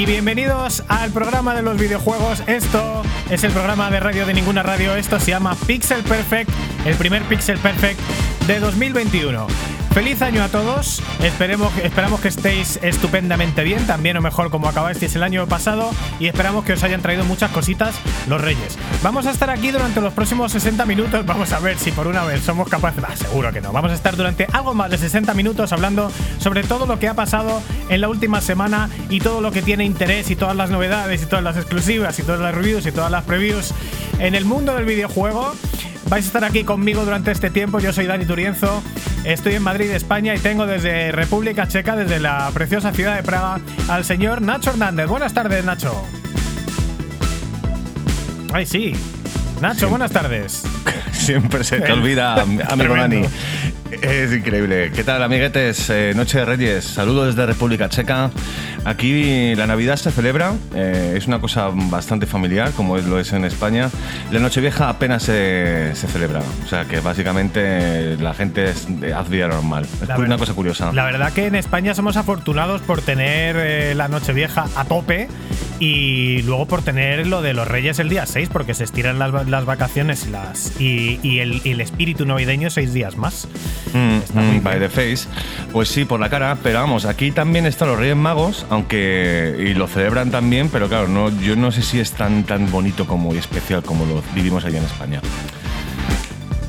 y bienvenidos al programa de los videojuegos. Esto es el programa de radio de ninguna radio. Esto se llama Pixel Perfect, el primer Pixel Perfect de 2021. Feliz año a todos, esperemos, esperamos que estéis estupendamente bien, también o mejor como acabasteis el año pasado y esperamos que os hayan traído muchas cositas los reyes. Vamos a estar aquí durante los próximos 60 minutos, vamos a ver si por una vez somos capaces, seguro que no, vamos a estar durante algo más de 60 minutos hablando sobre todo lo que ha pasado en la última semana y todo lo que tiene interés y todas las novedades y todas las exclusivas y todas las reviews y todas las previews en el mundo del videojuego. Vais a estar aquí conmigo durante este tiempo. Yo soy Dani Turienzo. Estoy en Madrid, España, y tengo desde República Checa, desde la preciosa ciudad de Praga, al señor Nacho Hernández. Buenas tardes, Nacho. Ay, sí. Nacho, buenas tardes. Siempre se te olvida, amigo Dani. Es increíble. ¿Qué tal, amiguetes? Eh, Noche de Reyes. Saludos desde República Checa. Aquí la Navidad se celebra. eh, es una cosa bastante familiar, como es- lo es en España. La Nochevieja apenas se, se celebra. O sea que básicamente la gente es de- haz vida normal. Es La una verdad- cosa curiosa. La verdad que en España somos afortunados por tener eh, la Nochevieja a tope y luego por tener lo de los Reyes el día 6, porque se estiran las, las vacaciones y, las, y, y el, y el espíritu navideño seis días más. Mm, Está muy mm, by the face. Pues sí, por la cara, pero vamos, aquí también están los Reyes Magos, aunque y lo celebran también, pero claro, no, yo no sé si es tan tan bonito como y especial como lo vivimos allá en España.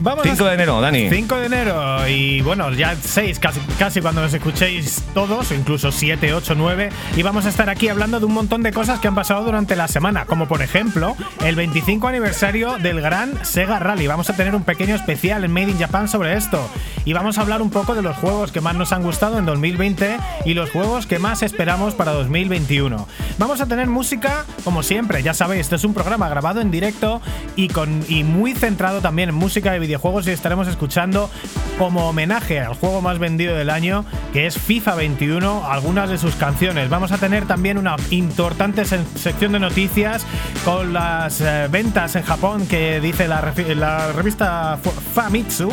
Vamos 5 de enero, Dani. 5 de enero y bueno, ya 6 casi, casi cuando nos escuchéis todos, incluso 7, 8, 9. Y vamos a estar aquí hablando de un montón de cosas que han pasado durante la semana, como por ejemplo el 25 aniversario del gran Sega Rally. Vamos a tener un pequeño especial en Made in Japan sobre esto. Y vamos a hablar un poco de los juegos que más nos han gustado en 2020 y los juegos que más esperamos para 2021. Vamos a tener música, como siempre, ya sabéis, este es un programa grabado en directo y, con, y muy centrado también en música de videojuegos y estaremos escuchando como homenaje al juego más vendido del año, que es FIFA 21, algunas de sus canciones. Vamos a tener también una importante sección de noticias con las eh, ventas en Japón que dice la, la revista Famitsu.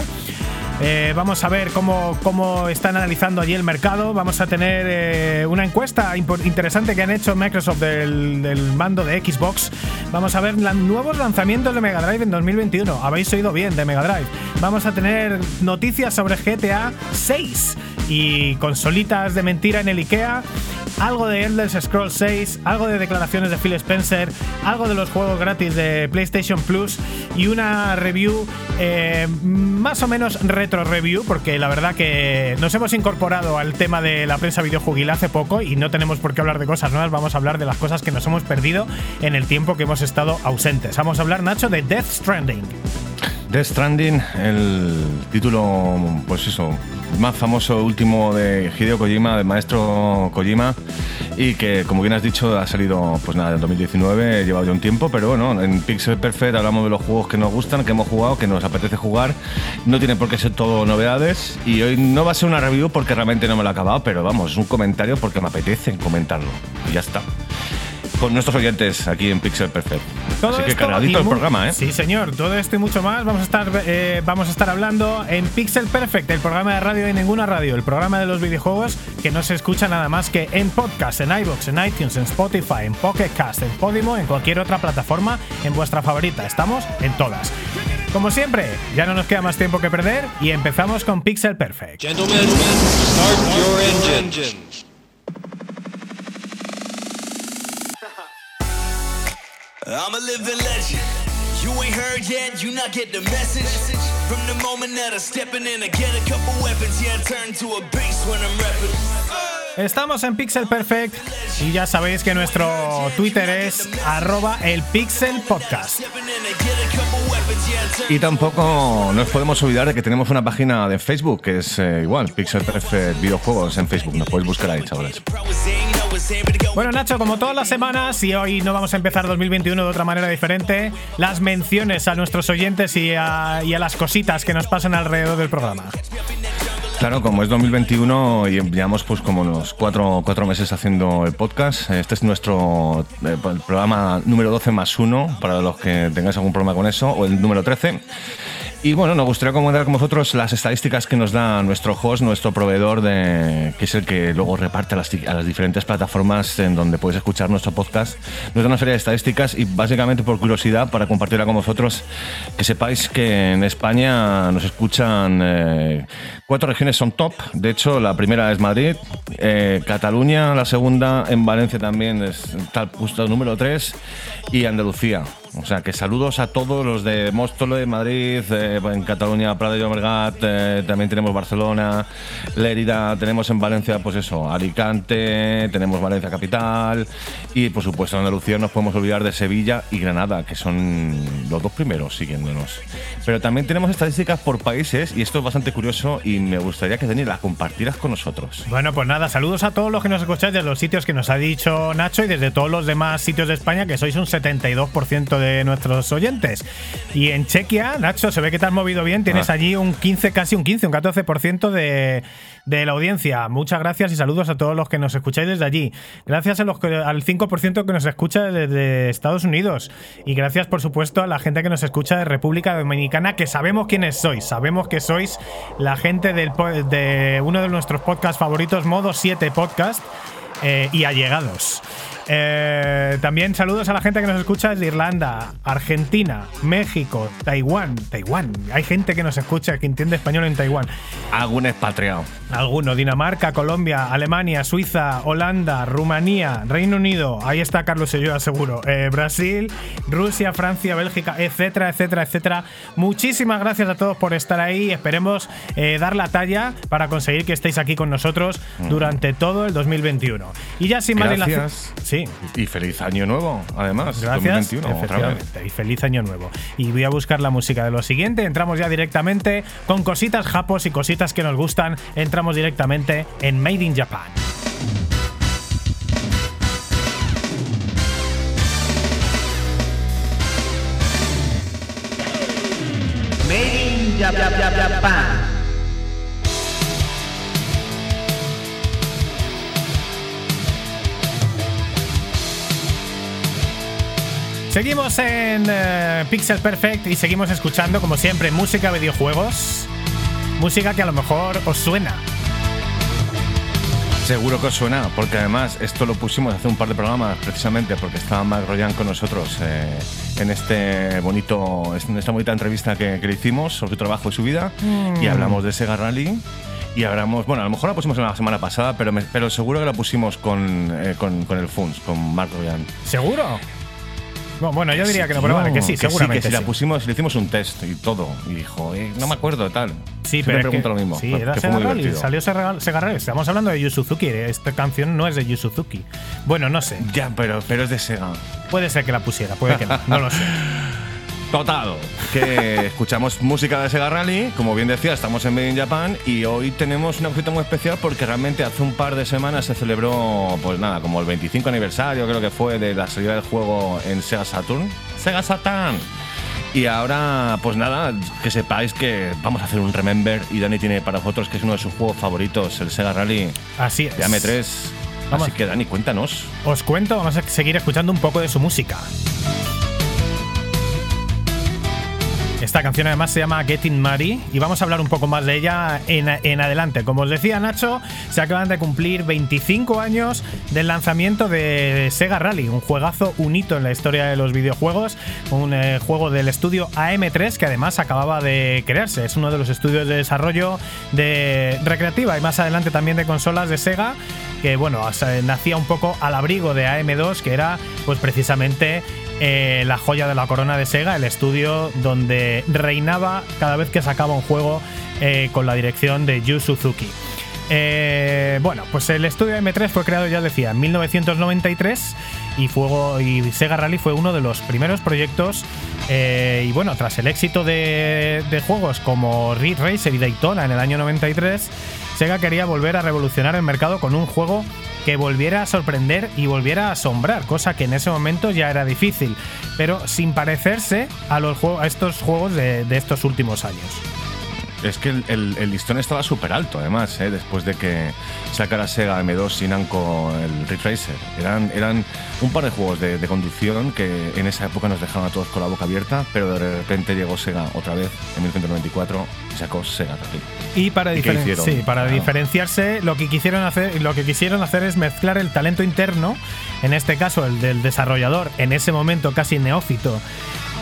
Eh, vamos a ver cómo, cómo están analizando allí el mercado. Vamos a tener eh, una encuesta interesante que han hecho Microsoft del, del mando de Xbox. Vamos a ver nuevos lanzamientos de Mega Drive en 2021. Habéis oído bien de Mega Drive. Vamos a tener noticias sobre GTA 6 y consolitas de mentira en el IKEA. Algo de Elder Scrolls 6, algo de declaraciones de Phil Spencer, algo de los juegos gratis de PlayStation Plus y una review eh, más o menos retro review, porque la verdad que nos hemos incorporado al tema de la prensa videojuguil hace poco y no tenemos por qué hablar de cosas nuevas, vamos a hablar de las cosas que nos hemos perdido en el tiempo que hemos estado ausentes. Vamos a hablar, Nacho, de Death Stranding. Death Stranding, el título, pues eso, más famoso último de Hideo Kojima, del maestro Kojima, y que, como bien has dicho, ha salido, pues nada, en 2019, lleva ya un tiempo, pero bueno, en Pixel Perfect hablamos de los juegos que nos gustan, que hemos jugado, que nos apetece jugar. No tiene por qué ser todo novedades, y hoy no va a ser una review porque realmente no me lo he acabado, pero vamos, es un comentario porque me apetece comentarlo, y ya está. Con nuestros oyentes aquí en Pixel Perfect. Todo Así que cargadito el programa, ¿eh? Sí, señor. Todo esto y mucho más vamos a estar eh, vamos a estar hablando en Pixel Perfect, el programa de radio de ninguna radio, el programa de los videojuegos que no se escucha nada más que en podcast, en iBox, en iTunes, en Spotify, en Pocket Cast, en Podimo, en cualquier otra plataforma, en vuestra favorita. Estamos en todas. Como siempre, ya no nos queda más tiempo que perder y empezamos con Pixel Perfect. Gentlemen, start your engines. I'm a living legend. You ain't heard yet, you not get the message. From the moment that I'm stepping in, I get a couple weapons, yeah, I turn to a beast when I'm rapping. Estamos en Pixel Perfect y ya sabéis que nuestro Twitter es arroba el Pixel Podcast. Y tampoco nos podemos olvidar de que tenemos una página de Facebook que es eh, igual, Pixel Perfect Videojuegos en Facebook. Nos podéis buscar ahí, chavales. Bueno, Nacho, como todas las semanas, y hoy no vamos a empezar 2021 de otra manera diferente, las menciones a nuestros oyentes y a, y a las cositas que nos pasan alrededor del programa. Claro, como es 2021 y llevamos pues como unos cuatro, cuatro meses haciendo el podcast, este es nuestro eh, programa número 12 más uno, para los que tengáis algún problema con eso, o el número 13. Y bueno, nos gustaría comentar con vosotros las estadísticas que nos da nuestro host, nuestro proveedor, de, que es el que luego reparte a las, a las diferentes plataformas en donde puedes escuchar nuestro podcast. Nos da una serie de estadísticas y básicamente por curiosidad, para compartirla con vosotros, que sepáis que en España nos escuchan eh, cuatro regiones son top. De hecho, la primera es Madrid, eh, Cataluña, la segunda en Valencia también es tal puesto número 3 y Andalucía. O sea, que saludos a todos los de Móstoles, Madrid, eh, en Cataluña, Prada de Llobregat, eh, también tenemos Barcelona, Lérida, tenemos en Valencia, pues eso, Alicante, tenemos Valencia Capital y, por supuesto, en Andalucía nos podemos olvidar de Sevilla y Granada, que son los dos primeros siguiéndonos. Pero también tenemos estadísticas por países y esto es bastante curioso y me gustaría que Dani las compartieras con nosotros. Bueno, pues nada, saludos a todos los que nos escucháis desde los sitios que nos ha dicho Nacho y desde todos los demás sitios de España, que sois un 72% de nuestros oyentes. Y en Chequia, Nacho, se ve que te has movido bien, tienes Ah. allí un 15, casi un 15, un 14% de, de la audiencia. Muchas gracias y saludos a todos los que nos escucháis desde allí. Gracias a los que- al 5% que nos escucha desde Estados Unidos. Y gracias, por supuesto, a la gente que nos escucha de República Dominicana, que sabemos quiénes sois. Sabemos que sois la gente del, de uno de nuestros podcasts favoritos, Modo 7 Podcast, eh, y allegados. Eh, también saludos a la gente que nos escucha desde Irlanda, Argentina, México, Taiwán. Taiwán. Hay gente que nos escucha que entiende español en Taiwán. Algún expatriado. Alguno, Dinamarca, Colombia, Alemania, Suiza, Holanda, Rumanía, Reino Unido, ahí está Carlos y yo seguro, eh, Brasil, Rusia, Francia, Bélgica, etcétera, etcétera, etcétera. Muchísimas gracias a todos por estar ahí. Esperemos eh, dar la talla para conseguir que estéis aquí con nosotros durante todo el 2021. Y ya sin más dilación- Gracias. Sí, Y feliz año nuevo, además. Gracias. 2021, otra vez. efectivamente. Y feliz año nuevo. Y voy a buscar la música de lo siguiente. Entramos ya directamente con cositas japos y cositas que nos gustan. Entramos directamente en Made in Japan. Made in Jap- Jap- Jap- Japan. Seguimos en eh, Pixel Perfect y seguimos escuchando, como siempre, música, videojuegos. Música que a lo mejor os suena. Seguro que os suena, porque además esto lo pusimos hace un par de programas precisamente porque estaba Mac Royan con nosotros eh, en este bonito, en esta bonita entrevista que, que le hicimos sobre su trabajo y su vida y hablamos de Sega Rally y hablamos, bueno, a lo mejor la pusimos la semana pasada, pero, me- pero seguro que la pusimos con, eh, con, con el FUNS, con Mark Royan. ¿Seguro? No, bueno, yo diría que no, pero vale, que sí, seguramente. que si la sí. pusimos, le hicimos un test y todo. Y dijo, eh, no me acuerdo de tal. Sí, Siempre pero es que- lo mismo. Sí, que era fue Sega muy divertido. salió. Estamos hablando de Yu Suzuki. Esta canción no es de Yu Suzuki. Bueno, no sé. Ya, pero, pero es de Sega. Puede ser que la pusiera, puede que no. No lo sé. Total, que escuchamos música de Sega Rally, como bien decía, estamos en Made in Japan y hoy tenemos una cosita muy especial porque realmente hace un par de semanas se celebró, pues nada, como el 25 aniversario creo que fue de la salida del juego en Sega Saturn. Sega Saturn. Y ahora, pues nada, que sepáis que vamos a hacer un Remember y Dani tiene para vosotros que es uno de sus juegos favoritos, el Sega Rally Así es. de AM3. Vamos. Así que Dani, cuéntanos. Os cuento, vamos a seguir escuchando un poco de su música. Esta canción además se llama Getting Muddy y vamos a hablar un poco más de ella en, en adelante. Como os decía Nacho, se acaban de cumplir 25 años del lanzamiento de Sega Rally, un juegazo, un hito en la historia de los videojuegos, un eh, juego del estudio AM3 que además acababa de crearse. Es uno de los estudios de desarrollo de recreativa y más adelante también de consolas de Sega que bueno, sea, nacía un poco al abrigo de AM2, que era pues precisamente eh, la joya de la corona de Sega, el estudio donde reinaba cada vez que sacaba un juego eh, con la dirección de Yu Suzuki. Eh, bueno, pues el estudio M3 fue creado, ya decía, en 1993 y, fuego, y Sega Rally fue uno de los primeros proyectos. y bueno, tras el éxito de, de juegos como Ridge Racer y Daytona en el año 93, Sega quería volver a revolucionar el mercado con un juego que volviera a sorprender y volviera a asombrar, cosa que en ese momento ya era difícil, pero sin parecerse a, estos juegos de estos últimos años. Es que el, el- el listón estaba súper alto, además, ¿eh? después de que sacara Sega M2 y Namco el Ridge Racer. Eran, eran un par de juegos de, de conducción que en esa época nos dejaban a todos con la boca abierta, pero de repente llegó Sega otra vez en 1994 y sacó Sega Rally. Y para, ¿Y qué diferen- sí, para Claro. diferenciarse, lo que, quisieron hacer, lo que quisieron hacer es mezclar el talento interno, en este caso el del desarrollador, en ese momento casi neófito,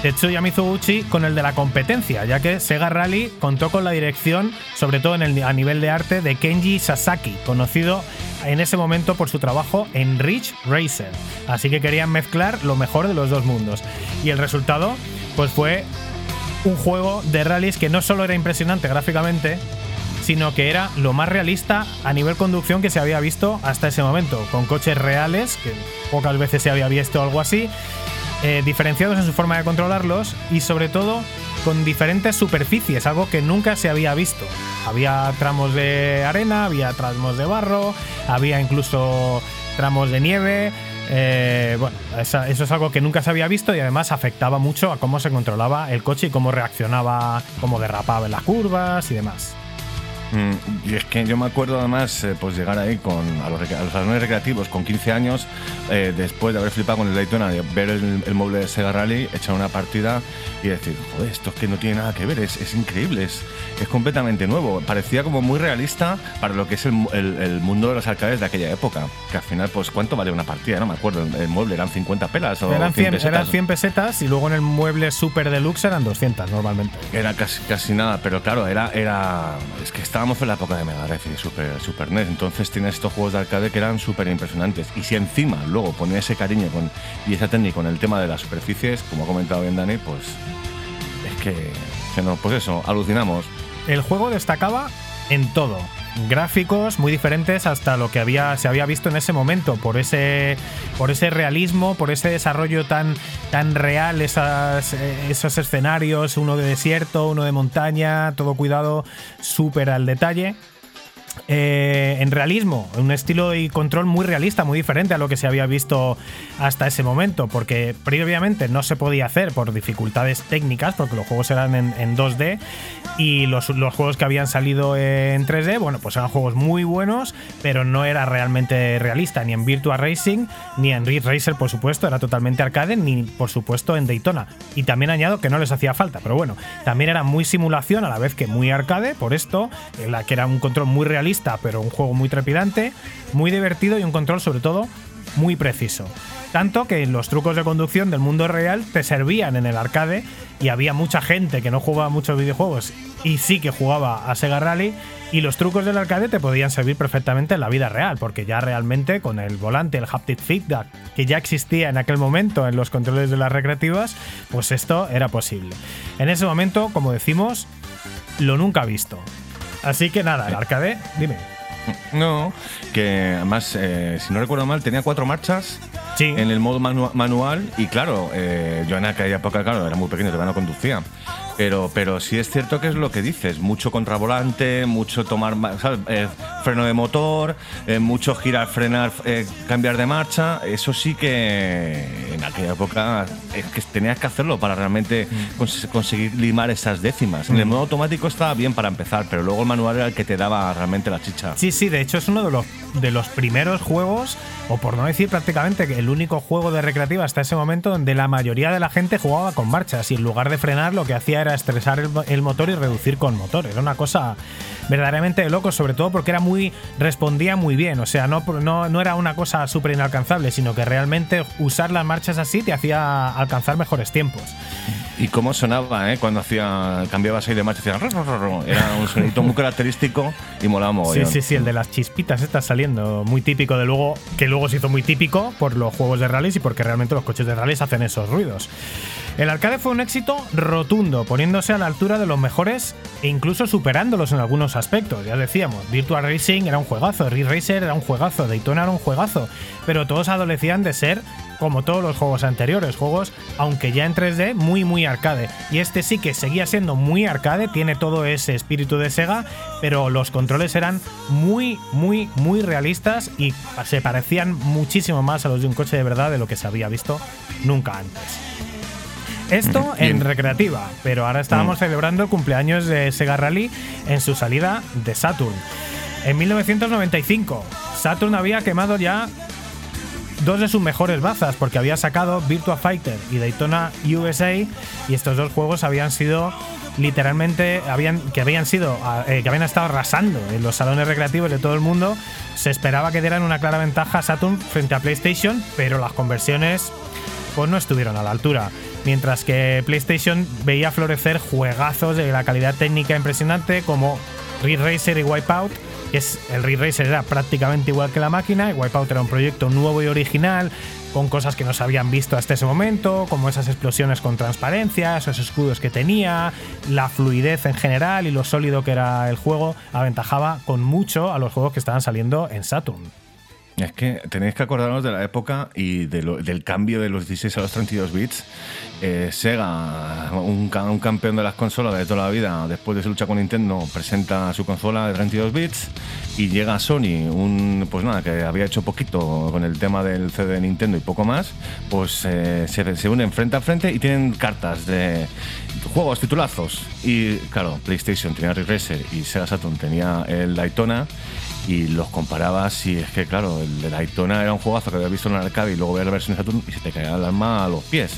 Tetsuya Mizuguchi, con el de la competencia, ya que Sega Rally contó con la dirección, sobre todo a nivel de arte, de Kenji Sasaki, conocido en ese momento por su trabajo en Ridge Racer. Así que querían mezclar lo mejor de los dos mundos. Y el resultado, pues fue un juego de rallies que no solo era impresionante gráficamente, sino que era lo más realista a nivel conducción que se había visto hasta ese momento, con coches reales, que pocas veces se había visto algo así, eh, diferenciados en su forma de controlarlos y sobre todo con diferentes superficies, algo que nunca se había visto. Había tramos de arena, había tramos de barro, había incluso tramos de nieve. eh, bueno, eso es algo que nunca se había visto y además afectaba mucho a cómo se controlaba el coche y cómo reaccionaba, cómo derrapaba en las curvas y demás. Mm, y es que yo me acuerdo además eh, pues llegar ahí con a los, a los salones recreativos con 15 años eh, después de haber flipado con el Daytona de ver el, el mueble de Sega Rally echar una partida y decir joder esto es que no tiene nada que ver es, es increíble es, es completamente nuevo parecía como muy realista para lo que es el, el- el mundo de los arcades de aquella época que al final pues cuánto vale una partida no me acuerdo el, el mueble eran 50 pelas o Eran 100, pesetas. eran 100 pesetas y luego en el mueble super deluxe eran 200 normalmente. Era casi, casi nada, pero claro, era, era. Es que estábamos en la época de Mega Drive y Super, Super NES, entonces tienes estos juegos de arcade que eran súper impresionantes. Y si encima luego ponía ese cariño con, y esa técnica con el tema de las superficies, como ha comentado bien Dani, pues. Es que. pues eso, alucinamos. El juego destacaba en todo. Gráficos muy diferentes hasta lo que había, se había visto en ese momento, por ese, por ese realismo, por ese desarrollo tan, tan real, eh, esos escenarios, uno de desierto, uno de montaña, todo cuidado, súper al detalle. Eh, en realismo, un estilo y control muy realista, muy diferente a lo que se había visto hasta ese momento, porque previamente no se podía hacer por dificultades técnicas, porque los juegos eran en, en 2D y los, los juegos que habían salido en 3D, bueno, pues eran juegos muy buenos, pero no era realmente realista, ni en Virtua Racing, ni en Ridge Racer, por supuesto, era totalmente arcade, ni por supuesto en Daytona. Y también añado que no les hacía falta, pero bueno, también era muy simulación a la vez que muy arcade, por esto, que era un control muy realista, pero un juego muy trepidante, muy divertido y un control sobre todo muy preciso. Tanto que los trucos de conducción del mundo real te servían en el arcade y había mucha gente que no jugaba muchos videojuegos y sí que jugaba a Sega Rally y los trucos del arcade te podían servir perfectamente en la vida real porque ya realmente con el volante, el haptic feedback que ya existía en aquel momento en los controles de las recreativas, pues esto era posible. En ese momento, como decimos, lo nunca visto. Así que nada, el arcade, dime. No, que además, eh, si no recuerdo mal, tenía cuatro marchas Sí. en el modo manu- manual y claro, eh, yo en aquella época, claro, era muy pequeño, todavía no conducía. Pero, pero sí es cierto que es lo que dices, mucho contravolante, mucho tomar. Eh, freno de motor, eh, mucho girar, frenar, eh, cambiar de marcha. Eso sí que en aquella época es que tenías que hacerlo para realmente cons- conseguir limar esas décimas. En el modo automático estaba bien para empezar, pero luego el manual era el que te daba realmente la chicha. Sí, sí, de hecho es uno de los, de los primeros juegos, o por no decir prácticamente el único juego de recreativa hasta ese momento donde la mayoría de la gente jugaba con marchas y en lugar de frenar lo que hacía era estresar el, el motor y reducir con motor. Era una cosa verdaderamente de loco, sobre todo porque era muy respondía muy bien, o sea, no, no, no era una cosa súper inalcanzable, sino que realmente usar las marchas así te hacía alcanzar mejores tiempos. Y cómo sonaba, ¿eh? Cuando hacía, cambiabas ahí de marcha, hacía era un sonito muy característico y molaba Sí, sí, sí, el de las chispitas está saliendo muy típico de luego, que luego se hizo muy típico por los juegos de rallies y porque realmente los coches de rallies hacen esos ruidos. El arcade fue un éxito rotundo, poniéndose a la altura de los mejores e incluso superándolos en algunos aspectos. Ya decíamos, Virtual Racing era un juegazo, Ridge Racer era un juegazo, Daytona era un juegazo, pero todos adolecían de ser como todos los juegos anteriores, juegos, aunque ya en 3D, muy muy arcade. Y este sí que seguía siendo muy arcade, tiene todo ese espíritu de Sega, pero los controles eran muy, muy, muy realistas y se parecían muchísimo más a los de un coche de verdad de lo que se había visto nunca antes. Esto en recreativa, pero ahora estábamos Mm. celebrando el cumpleaños de Sega Rally en su salida de Saturn. En 1995, Saturn había quemado ya dos de sus mejores bazas porque había sacado Virtua Fighter y Daytona USA y estos dos juegos habían sido literalmente habían que habían sido eh, que habían estado arrasando en los salones recreativos de todo el mundo se esperaba que dieran una clara ventaja a Saturn frente a PlayStation pero las conversiones pues no estuvieron a la altura mientras que PlayStation veía florecer juegazos de la calidad técnica impresionante como Ridge Racer y Wipeout es el Ridge Racer era prácticamente igual que la máquina y Wipeout era un proyecto nuevo y original con cosas que no se habían visto hasta ese momento, como esas explosiones con transparencia, esos escudos que tenía, la fluidez en general y lo sólido que era el juego, aventajaba con mucho a los juegos que estaban saliendo en Saturn. Es que tenéis que acordaros de la época y de lo- del cambio de los 16 a los 32 bits. Eh, Sega, un, un campeón de las consolas de toda la vida, después de su lucha con Nintendo, presenta su consola de 32 bits y llega Sony, un, pues nada, que había hecho poquito con el tema del CD de Nintendo y poco más, pues eh, se, se unen frente a frente y tienen cartas de juegos, titulazos. Y claro, PlayStation tenía Ridge Racer y Sega Saturn tenía el Daytona y los comparabas y es que claro, el de Daytona era un juegazo que había visto en el arcade y luego veías la versión de Saturn y se te caía el alma a los pies.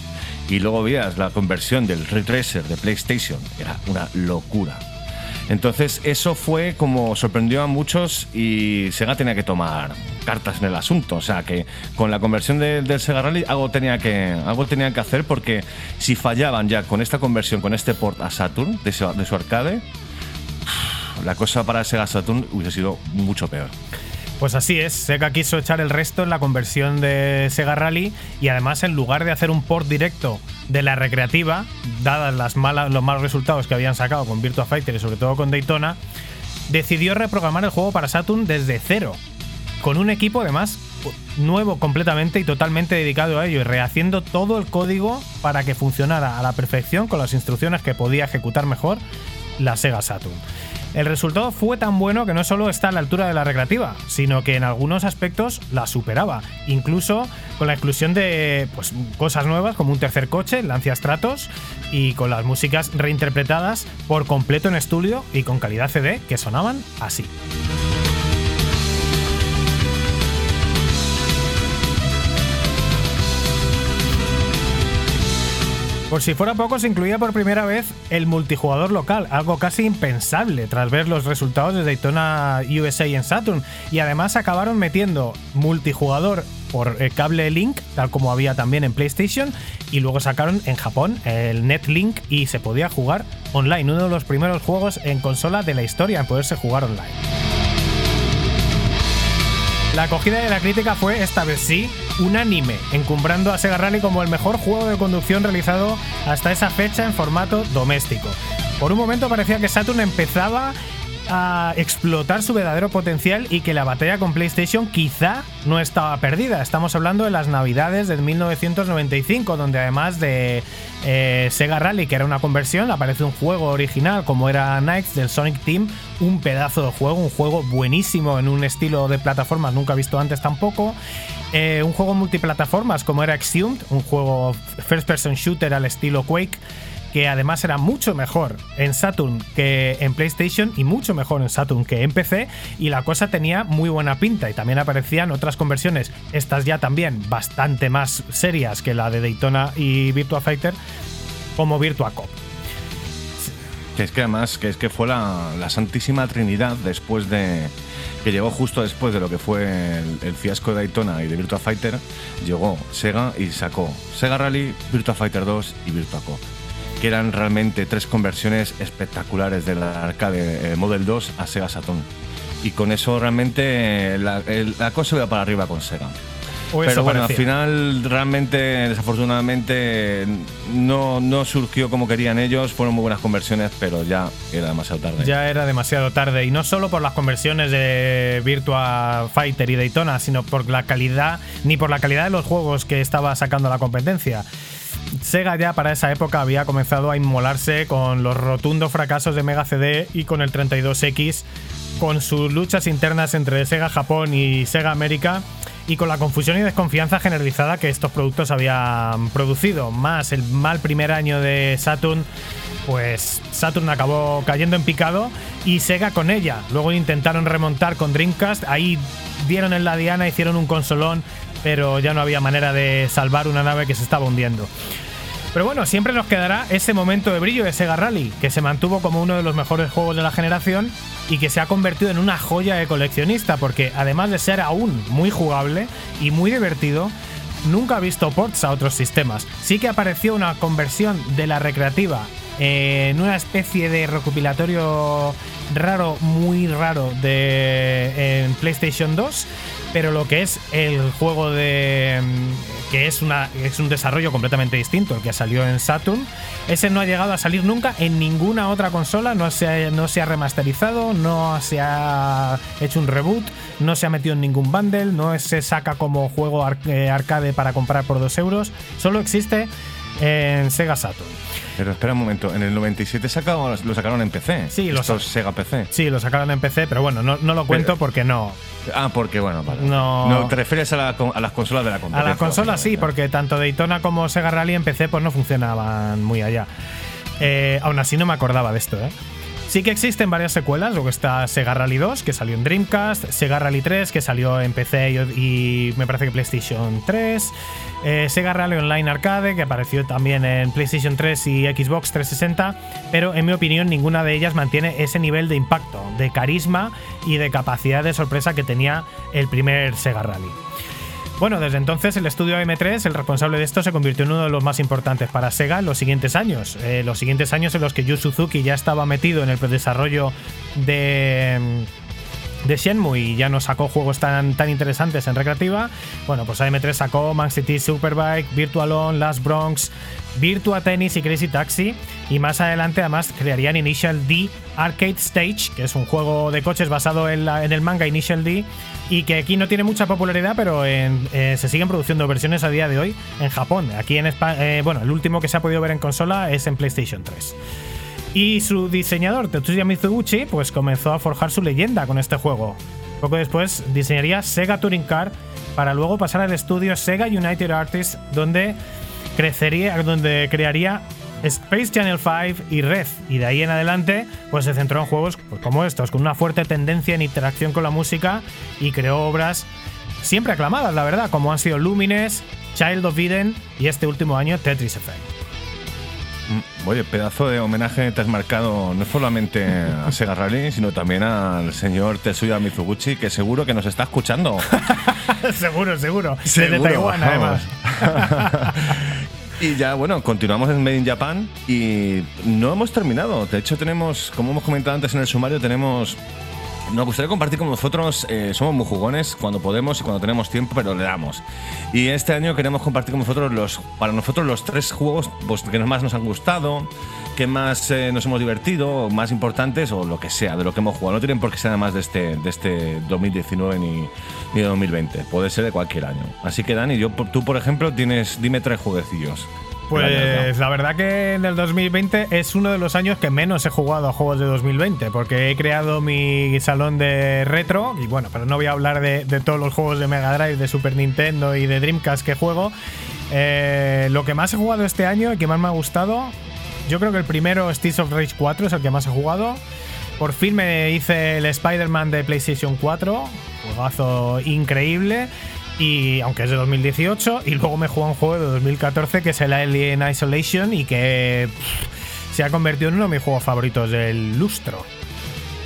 Y luego veías la conversión del Ray Tracer de PlayStation, era una locura. Entonces eso fue como sorprendió a muchos y Sega tenía que tomar cartas en el asunto. O sea que con la conversión de- del Sega Rally algo tenía, que, algo tenía que hacer porque si fallaban ya con esta conversión, con este port a Saturn de su arcade, la cosa para Sega Saturn hubiese sido mucho peor. Pues así es, Sega quiso echar el resto en la conversión de Sega Rally y además en lugar de hacer un port directo de la recreativa, dadas las malas, los malos resultados que habían sacado con Virtua Fighter y sobre todo con Daytona, decidió reprogramar el juego para Saturn desde cero, con un equipo además nuevo completamente y totalmente dedicado a ello y rehaciendo todo el código para que funcionara a la perfección con las instrucciones que podía ejecutar mejor la Sega Saturn. El resultado fue tan bueno que no solo está a la altura de la recreativa, sino que en algunos aspectos la superaba, incluso con la inclusión de pues, cosas nuevas como un tercer coche, Lancia Stratos, y con las músicas reinterpretadas por completo en estudio y con calidad CD que sonaban así. Por si fuera poco, se incluía por primera vez el multijugador local, algo casi impensable tras ver los resultados de Daytona USA en Saturn. Y además acabaron metiendo multijugador por eh, cable Link, tal como había también en PlayStation, y luego sacaron en Japón el NetLink y se podía jugar online, uno de los primeros juegos en consola de la historia en poderse jugar online. La acogida de la crítica fue, esta vez sí, unánime, encumbrando a Sega Rally como el mejor juego de conducción realizado hasta esa fecha en formato doméstico. Por un momento parecía que Saturn empezaba a explotar su verdadero potencial y que la batalla con PlayStation quizá no estaba perdida. Estamos hablando de las navidades del 1995, donde además de eh, Sega Rally, que era una conversión, aparece un juego original como era Knights del Sonic Team, un pedazo de juego, un juego buenísimo en un estilo de plataformas nunca visto antes tampoco. Eh, un juego multiplataformas como era Exhumed, un juego first person shooter al estilo Quake que además era mucho mejor en Saturn que en PlayStation y mucho mejor en Saturn que en PC y la cosa tenía muy buena pinta y también aparecían otras conversiones, estas ya también bastante más serias que la de Daytona y Virtua Fighter como Virtua Cop. Que es que además, que es que fue la, Santísima Trinidad después de. que llegó justo después de lo que fue el, el fiasco de Daytona y de Virtua Fighter, llegó Sega y sacó Sega Rally, Virtua Fighter 2 y Virtua Cop. Que eran realmente tres conversiones espectaculares del arcade eh, Model 2 a Sega Saturn. Y con eso realmente eh, la, cosa iba para arriba con Sega. O Pero bueno, al final realmente, desafortunadamente, no, no surgió como querían ellos. Fueron muy buenas conversiones, pero ya era demasiado tarde. Ya era demasiado tarde y no solo por las conversiones de Virtua Fighter y Daytona, sino por la calidad, ni por la calidad de los juegos que estaba sacando la competencia. Sega ya para esa época había comenzado a inmolarse con los rotundos fracasos de Mega CD y con el 32X, con sus luchas internas entre Sega Japón y Sega América y con la confusión y desconfianza generalizada que estos productos habían producido, más el mal primer año de Saturn, pues Saturn acabó cayendo en picado y Sega con ella. Luego intentaron remontar con Dreamcast, ahí dieron en la diana, hicieron un consolón, pero ya no había manera de salvar una nave que se estaba hundiendo. Pero bueno, siempre nos quedará ese momento de brillo de Sega Rally, que se mantuvo como uno de los mejores juegos de la generación y que se ha convertido en una joya de coleccionista, porque además de ser aún muy jugable y muy divertido, nunca ha visto ports a otros sistemas. Sí que apareció una conversión de la recreativa en una especie de recopilatorio raro, muy raro de en PlayStation 2, pero lo que es el juego de mm, que es una es un desarrollo completamente distinto el que salió en Saturn, ese no ha llegado a salir nunca en ninguna otra consola, no se ha, no se ha remasterizado, no se ha hecho un reboot, no se ha metido en ningún bundle, no se saca como juego eh, arcade para comprar por 2 euros, solo existe en Sega Saturn. Pero espera un momento, en el 97 sacado- lo sacaron en PC. Sí, lo Estos sa- Sega PC. Sí, lo sacaron en PC, pero bueno, no, no lo cuento Pero- porque no. Ah, porque bueno, vale. No. te refieres a, la a las consolas de la A competencia. las consolas sí, porque tanto Daytona como Sega Rally en PC pues no funcionaban muy allá. Eh, aún así no me acordaba de esto, ¿eh? Sí que existen varias secuelas, luego está Sega Rally 2, que salió en Dreamcast, Sega Rally 3, que salió en PC y, y me parece que PlayStation 3, eh, Sega Rally Online Arcade, que apareció también en PlayStation 3 y Xbox 360, pero en mi opinión ninguna de ellas mantiene ese nivel de impacto, de carisma y de capacidad de sorpresa que tenía el primer Sega Rally. Bueno, desde entonces el estudio M3, el responsable de esto, se convirtió en uno de los más importantes para Sega en los siguientes años. Eh, los siguientes años en los que Yu Suzuki ya estaba metido en el desarrollo de, de Shenmue y ya no sacó juegos tan, tan interesantes en recreativa. Bueno, pues AM3 sacó Man City Superbike, Virtual On, Last Bronx, Virtua Tennis y Crazy Taxi. Y más adelante, además, crearían Initial D Arcade Stage, que es un juego de coches basado en, la- en el manga Initial D y que aquí no tiene mucha popularidad, pero eh, se siguen produciendo versiones a día de hoy en Japón. Aquí en España, bueno, el último que se ha podido ver en consola es en PlayStation 3. Y su diseñador, Tetsuya Mizuguchi, pues comenzó a forjar su leyenda con este juego. Poco después diseñaría Sega Touring Car para luego pasar al estudio Sega United Artists, donde crecería, donde crearía Space Channel 5 y Red. Y de ahí en adelante, pues se centró en juegos pues, como estos, con una fuerte tendencia en interacción con la música y creó obras siempre aclamadas, la verdad, como han sido Lumines, Child of Eden y este último año Tetris Effect. Oye, pedazo de homenaje te has marcado no solamente a Sega Rally, sino también al señor Tetsuya Mizuguchi, que seguro que nos está escuchando. seguro, seguro. Desde Taiwán, además. Y ya, bueno, continuamos en Made in Japan y no hemos terminado. De hecho, tenemos, como hemos comentado antes en el sumario, tenemos. Nos gustaría compartir con vosotros, eh, somos muy jugones cuando podemos y cuando tenemos tiempo, pero le damos. Y este año queremos compartir con vosotros los, para nosotros los tres juegos pues, que más nos han gustado, que más eh, nos hemos divertido, más importantes o lo que sea de lo que hemos jugado. No tienen por qué ser nada más de este, de este 2019 ni, ni de 2020, puede ser de cualquier año. Así que Dani, yo, tú por ejemplo, tienes, dime tres jueguecillos. Pues la verdad que en el 2020 es uno de los años que menos he jugado a juegos de 2020, porque he creado mi salón de retro, y bueno, pero no voy a hablar de, de todos los juegos de Mega Drive, de Super Nintendo y de Dreamcast que juego. Eh, lo que más he jugado este año y que más me ha gustado, yo creo que el primero, Streets of Rage 4, es el que más he jugado. Por fin me hice el Spider-Man de PlayStation 4, juegazo increíble. Y aunque es de 2018, y luego me jugué un juego de 2014 que es el Alien Isolation y que pff, se ha convertido en uno de mis juegos favoritos del lustro.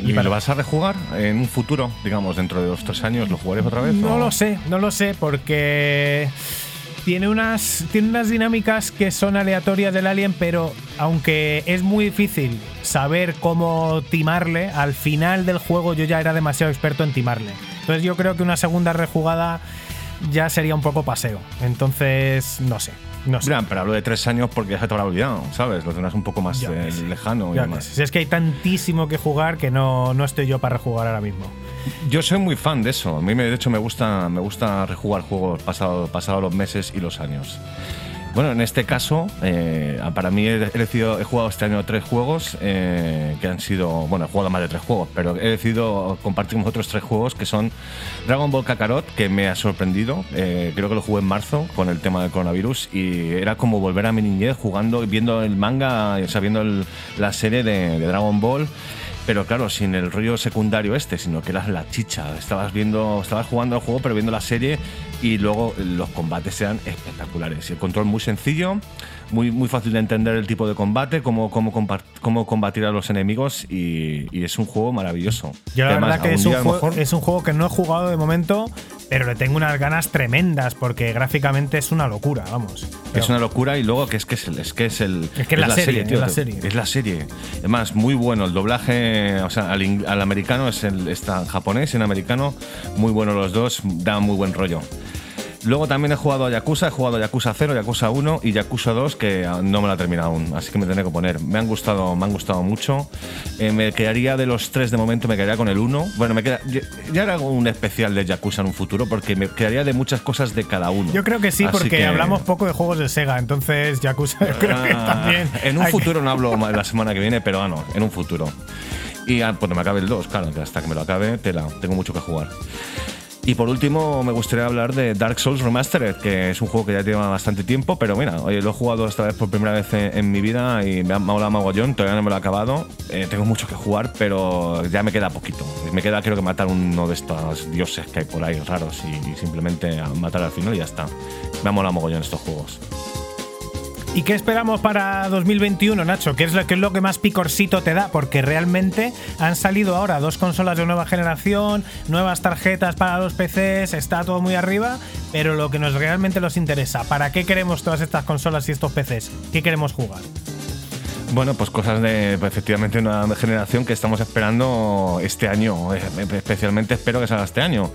¿Y para- lo vas a rejugar en un futuro, digamos, dentro de dos tres años? ¿Lo jugaréis otra vez? No o- lo sé, no lo sé, porque tiene unas, tiene unas dinámicas que son aleatorias del Alien, pero aunque es muy difícil saber cómo timarle, al final del juego yo ya era demasiado experto en timarle. Entonces yo creo que una segunda rejugada ya sería un poco paseo. Entonces, no sé, no sé. Mira, pero hablo de tres años porque ya se te habrá olvidado, ¿sabes? Lo tendrás un poco más eh, ves. lejano y demás. si es que hay tantísimo que jugar que no, no estoy yo para rejugar ahora mismo. Yo soy muy fan de eso. A mí, me- de hecho, me gusta, me gusta rejugar juegos pasados pasado los meses y los años. Bueno, en este caso, eh, para mí he, jugado este año tres juegos eh, que han sido, bueno, he jugado más de tres juegos, pero he decidido compartir con otros tres juegos que son Dragon Ball Kakarot, que me ha sorprendido, eh, creo que lo jugué en marzo con el tema del coronavirus y era como volver a mi niñez jugando, viendo el manga, o sea, viendo el- la serie de, Dragon Ball. Pero claro, sin el rollo secundario este, sino que era la chicha. Estabas viendo, estabas jugando al juego, pero viendo la serie y luego los combates eran espectaculares. Y el control muy sencillo, muy, muy fácil de entender el tipo de combate, cómo, cómo, cómo combatir a los enemigos y, y es un juego maravilloso. Yo la Además, verdad que un, juego, mejor- es un juego que no he jugado de momento, pero le tengo unas ganas tremendas porque gráficamente es una locura, vamos. Es una locura y luego que es que es el, es que es el Es que es la serie, tío, es la serie. Es la serie. Además, muy bueno. El doblaje, o sea, al, al americano es el, está en japonés y en americano, muy bueno los dos, da muy buen rollo. Luego también he jugado a Yakuza, he jugado a Yakuza 0, Yakuza 1 y Yakuza 2, que ah, no me lo he terminado aún, así que me tendré que poner. Me han gustado, me han gustado mucho. Eh, me quedaría de los tres de momento, me quedaría con el 1. Bueno, me queda, ya, haré un especial de Yakuza en un futuro, porque me quedaría de muchas cosas de cada uno. Yo creo que sí, Así porque que- hablamos poco de juegos de Sega, entonces Yakuza yo creo que Ah, también. En un que- futuro no hablo la semana que viene, pero ah, no, en un futuro. Y ah, cuando me acabe el 2, claro, hasta que me lo acabe, tela, tengo mucho que jugar. Y por último, me gustaría hablar de Dark Souls Remastered, que es un juego que ya lleva bastante tiempo, pero mira, oye, lo he jugado esta vez por primera vez en, mi vida y me ha molado mogollón, todavía no me lo he acabado. Eh, tengo mucho que jugar, pero ya me queda poquito. Me queda, creo que matar uno de estos dioses que hay por ahí raros y, simplemente matar al final y ya está. Me ha molado mogollón estos juegos. ¿Y qué esperamos para 2021, Nacho? ¿Qué es, lo, ¿Qué es lo que más picorcito te da? Porque realmente han salido ahora dos consolas de nueva generación, nuevas tarjetas para los PCs, está todo muy arriba, pero lo que nos realmente nos interesa, ¿para qué queremos todas estas consolas y estos PCs? ¿Qué queremos jugar? Bueno, pues cosas de efectivamente una generación que estamos esperando este año. Especialmente espero que salga este año.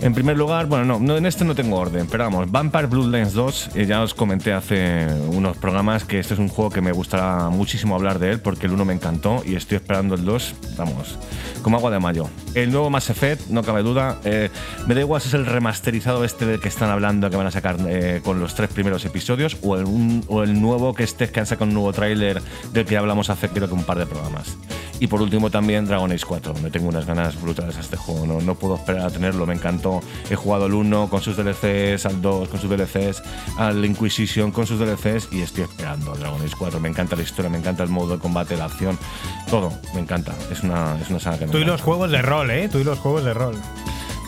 En primer lugar, bueno, no, no en este no tengo orden, pero vamos, Vampire Bloodlines 2, eh, ya os comenté hace unos programas que este es un juego que me gustará muchísimo hablar de él porque el 1 me encantó y estoy esperando el 2, vamos, como agua de mayo. El nuevo Mass Effect, no cabe duda, eh, me da igual si es el remasterizado este del que están hablando que van a sacar eh, con los tres primeros episodios o el, un- o el nuevo que este que han sacado un nuevo tráiler del que hablamos hace creo que un par de programas. Y por último también Dragon Age 4. Me tengo unas ganas brutales a este juego. No, no puedo esperar a tenerlo. Me encantó. He jugado al 1 con sus DLCs, al 2 con sus DLCs, al Inquisition con sus DLCs y estoy esperando a Dragon Age 4. Me encanta la historia, me encanta el modo de combate, la acción. Todo. Me encanta. Es una, es una saga que me Tú y encanta. los juegos de rol, ¿eh? Tú y los juegos de rol.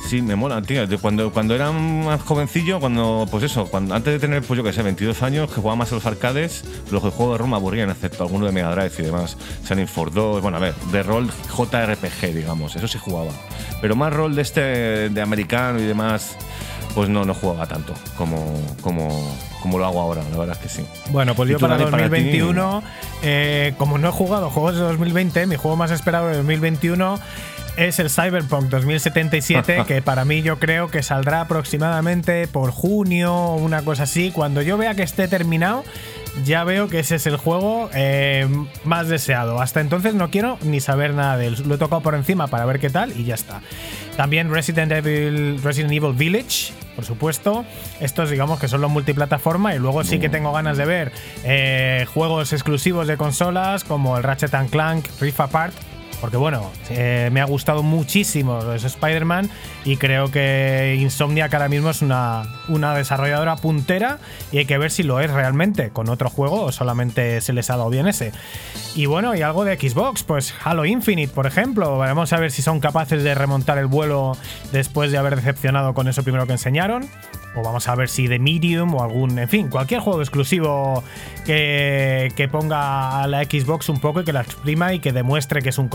Sí, me mola, tío. Cuando, cuando era más jovencillo, cuando, pues eso, cuando, antes de tener, pues yo que sé, 22 años, que jugaba más a los arcades, los juegos de rol me aburrían, excepto alguno de Mega Drive y demás. Shining for 2, bueno, a ver, de rol JRPG, digamos, eso sí jugaba. Pero más rol de este, de americano y demás, pues no, no jugaba tanto como, como, como lo hago ahora, la verdad es que sí. Bueno, pues ¿Y yo para Dani, para ti? 2021, eh, como no he jugado juegos de 2020, mi juego más esperado de 2021 es el Cyberpunk 2077, que para mí yo creo que saldrá aproximadamente por junio o una cosa así. Cuando yo vea que esté terminado, ya veo que ese es el juego eh, más deseado. Hasta entonces no quiero ni saber nada de él. Lo he tocado por encima para ver qué tal y ya está. También Resident Evil, Resident Evil Village, por supuesto. Estos digamos que son los multiplataforma y luego sí que tengo ganas de ver eh, juegos exclusivos de consolas como el Ratchet and Clank Rift Apart. Porque bueno, eh, me ha gustado muchísimo los Spider-Man y creo que Insomniac ahora mismo es una, una desarrolladora puntera y hay que ver si lo es realmente con otro juego o solamente se les ha dado bien ese. Y bueno, y algo de Xbox, pues Halo Infinite, por ejemplo. Vamos a ver si son capaces de remontar el vuelo después de haber decepcionado con eso primero que enseñaron. O vamos a ver si de Medium o algún, en fin, cualquier juego exclusivo que, que ponga a la Xbox un poco y que la exprima y que demuestre que es un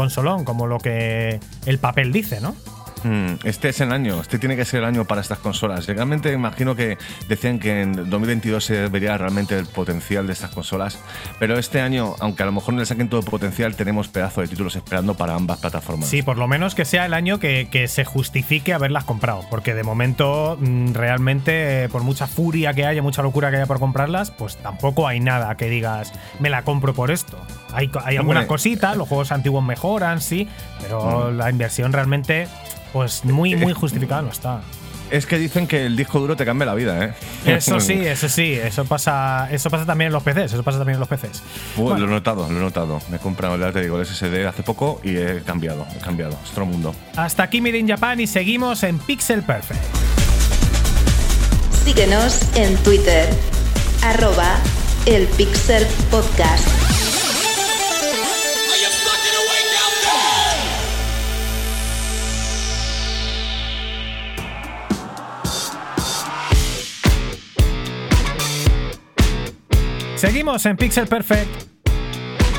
como lo que el papel dice, ¿no? Mm, Este es el año, este tiene que ser el año para estas consolas. Realmente imagino que decían que en 2022 se vería realmente el potencial de estas consolas, pero este año, aunque a lo mejor no le saquen todo el potencial, tenemos pedazo de títulos esperando para ambas plataformas. Sí, por lo menos que sea el año que, que se justifique haberlas comprado, porque de momento mm, realmente, por mucha furia que haya, mucha locura que haya por comprarlas, pues tampoco hay nada que digas, me la compro por esto. Hay, algunas cositas, los juegos antiguos mejoran, sí, pero la inversión realmente, pues muy, muy justificada no está. Es que dicen que el disco duro te cambia la vida, ¿eh? Eso sí, eso sí, eso pasa, eso pasa también en los PCs, eso pasa también en los PCs. Uy, Bueno. Lo he notado, lo he notado. Me he comprado, ya te digo, el SSD hace poco y he cambiado, he cambiado. Es otro mundo. Hasta aquí Made in Japan y seguimos en Pixel Perfect. Síguenos en Twitter, arroba el Pixel Podcast. Seguimos en Pixel Perfect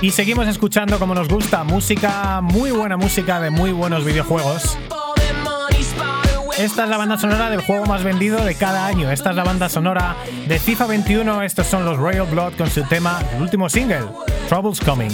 y seguimos escuchando como nos gusta música, muy buena música de muy buenos videojuegos. Esta es la banda sonora del juego más vendido de cada año. Esta es la banda sonora de FIFA 21. Estos son los Royal Blood con su tema, el último single, Troubles Coming.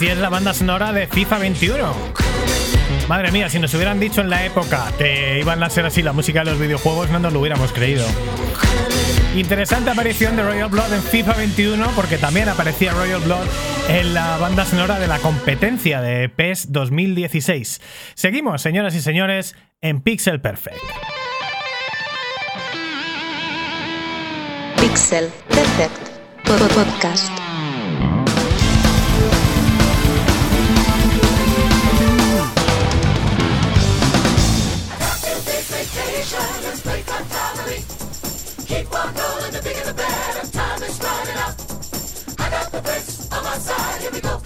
Así es la banda sonora de FIFA 21. Madre mía, si nos hubieran dicho en la época que iban a ser así la música de los videojuegos, no nos lo hubiéramos creído. Interesante aparición de Royal Blood en FIFA 21 porque también aparecía Royal Blood en la banda sonora de la competencia de PES 2016. Seguimos, señoras y señores, en Pixel Perfect. Pixel Perfect Po- Podcast. Keep on rolling, the bigger and better. Time is running out. I got the brakes on my side. Here we go,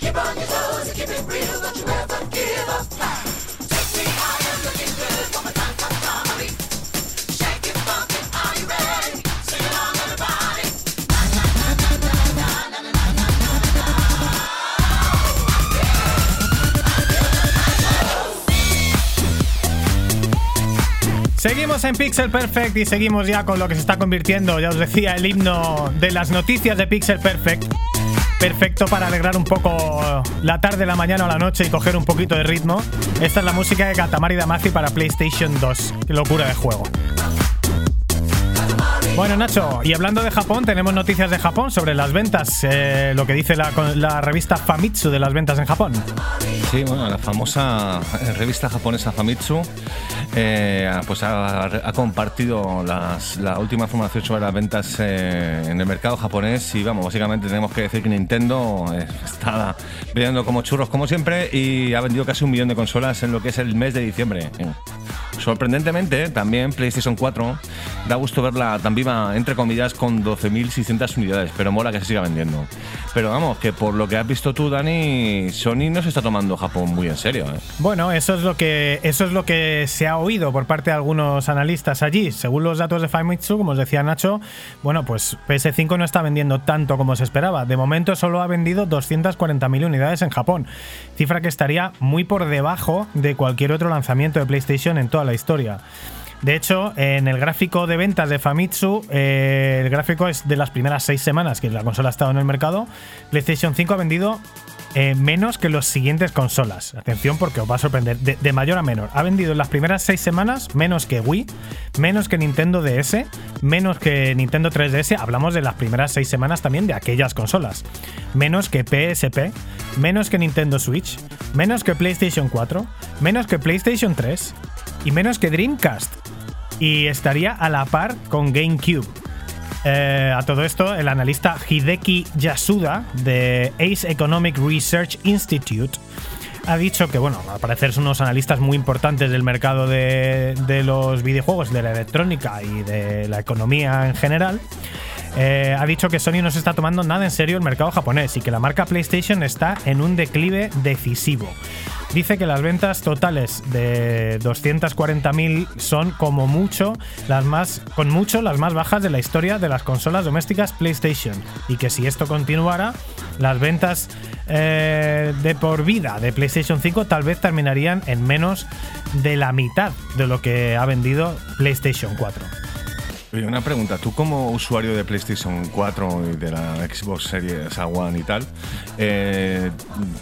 Keep on your toes and keep it real. Don't you ever give up. Take me, I am looking good for my time. Seguimos en Pixel Perfect y seguimos ya con lo que se está convirtiendo, ya os decía, el himno de las noticias de Pixel Perfect. Perfecto para alegrar un poco la tarde, la mañana o la noche y coger un poquito de ritmo. Esta es la música de Katamari Damacy para PlayStation 2. Qué locura de juego. Bueno, Nacho, y hablando de Japón, tenemos noticias de Japón sobre las ventas, eh, lo que dice la, la revista Famitsu de las ventas en Japón. Sí, bueno, la famosa eh, revista japonesa Famitsu eh, pues ha, ha compartido las- la última información sobre las ventas eh, en el mercado japonés y vamos, básicamente tenemos que decir que Nintendo eh, está vendiendo como churros como siempre y ha vendido casi un millón de consolas en lo que es el mes de diciembre. Eh, Sorprendentemente, también PlayStation 4 da gusto verla tan entre comillas, con 12.600 unidades, pero mola que se siga vendiendo. Pero vamos, que por lo que has visto tú, Dani, Sony no se está tomando Japón muy en serio. ¿eh? Bueno, eso es lo que eso es lo que se ha oído por parte de algunos analistas allí. Según los datos de Famitsu, como os decía Nacho, bueno, pues PS5 no está vendiendo tanto como se esperaba. De momento solo ha vendido 240.000 unidades en Japón, cifra que estaría muy por debajo de cualquier otro lanzamiento de PlayStation en toda la historia. De hecho, en el gráfico de ventas de Famitsu, eh, el gráfico es de las primeras seis semanas que la consola ha estado en el mercado. PlayStation 5 ha vendido eh, menos que las siguientes consolas. Atención porque os va a sorprender. De, de mayor a menor. Ha vendido en las primeras seis semanas menos que Wii, menos que Nintendo DS, menos que Nintendo 3DS. Hablamos de las primeras seis semanas también de aquellas consolas. Menos que PSP, menos que Nintendo Switch, menos que PlayStation 4, menos que PlayStation 3 y menos que Dreamcast. Y estaría a la par con GameCube. Eh, a todo esto, el analista Hideki Yasuda de Ace Economic Research Institute ha dicho que, bueno, al parecer son unos analistas muy importantes del mercado de, de los videojuegos, de la electrónica y de la economía en general. Eh, ha dicho que Sony no se está tomando nada en serio el mercado japonés y que la marca PlayStation está en un declive decisivo. Dice que las ventas totales de 240.000 son como mucho las más con mucho las más bajas de la historia de las consolas domésticas PlayStation y que si esto continuara las ventas eh, de por vida de PlayStation 5 tal vez terminarían en menos de la mitad de lo que ha vendido PlayStation 4. Oye, una pregunta, tú como usuario de PlayStation 4 y de la Xbox Series One y tal, eh,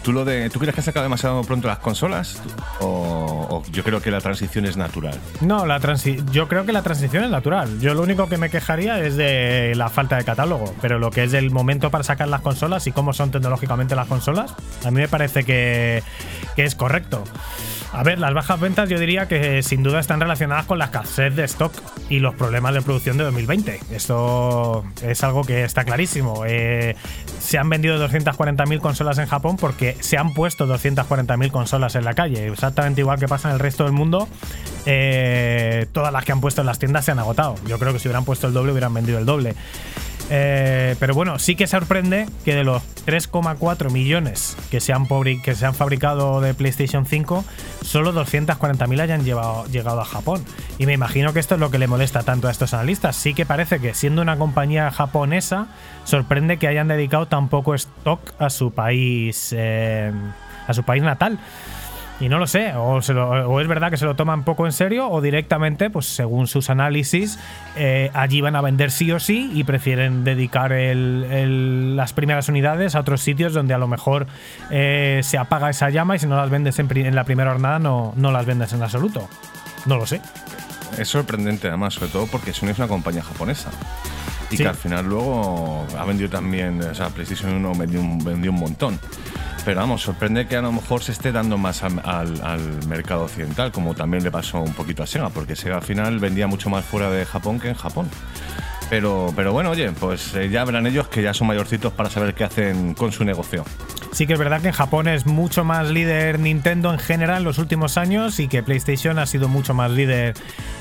¿tú, lo de, ¿tú crees que han sacado demasiado pronto las consolas? ¿O, o yo creo que la transición es natural? No, la transi yo creo que la transición es natural. Yo lo único que me quejaría es de la falta de catálogo, pero lo que es el momento para sacar las consolas y cómo son tecnológicamente las consolas, a mí me parece que, que es correcto. A ver, las bajas ventas yo diría que sin duda están relacionadas con la escasez de stock y los problemas de producción de 2020. Esto es algo que está clarísimo. Eh, se han vendido 240.000 consolas en Japón porque se han puesto 240.000 consolas en la calle. Exactamente igual que pasa en el resto del mundo. eh, todas las que han puesto en las tiendas se han agotado. Yo creo que si hubieran puesto el doble hubieran vendido el doble. Eh, pero bueno, sí que sorprende que de los 3,4 millones que se, han que se han fabricado de PlayStation 5, solo 240.000 hayan llevado- llegado a Japón. Y me imagino que esto es lo que le molesta tanto a estos analistas. Sí que parece que siendo una compañía japonesa, sorprende que hayan dedicado tan poco stock a su país, eh, a su país natal. Y no lo sé, o, se lo- o es verdad que se lo toman poco en serio, o directamente, pues según sus análisis, eh, allí van a vender sí o sí y prefieren dedicar el- el- las primeras unidades a otros sitios donde a lo mejor eh, se apaga esa llama y si no las vendes en, en la primera jornada no, no las vendes en absoluto. No lo sé. Es sorprendente además, sobre todo porque Sony es una compañía japonesa. Y Sí. que al final luego ha vendido también, o sea, PlayStation 1 vendió un, vendió un montón. Pero vamos, sorprende que a lo mejor se esté dando más al, al- mercado occidental, como también le pasó un poquito a Sega, porque Sega al final vendía mucho más fuera de Japón que en Japón. Pero, pero bueno, oye, pues eh, ya verán ellos que ya son mayorcitos para saber qué hacen con su negocio. Sí que es verdad que en Japón es mucho más líder Nintendo en general en los últimos años y que PlayStation ha sido mucho más líder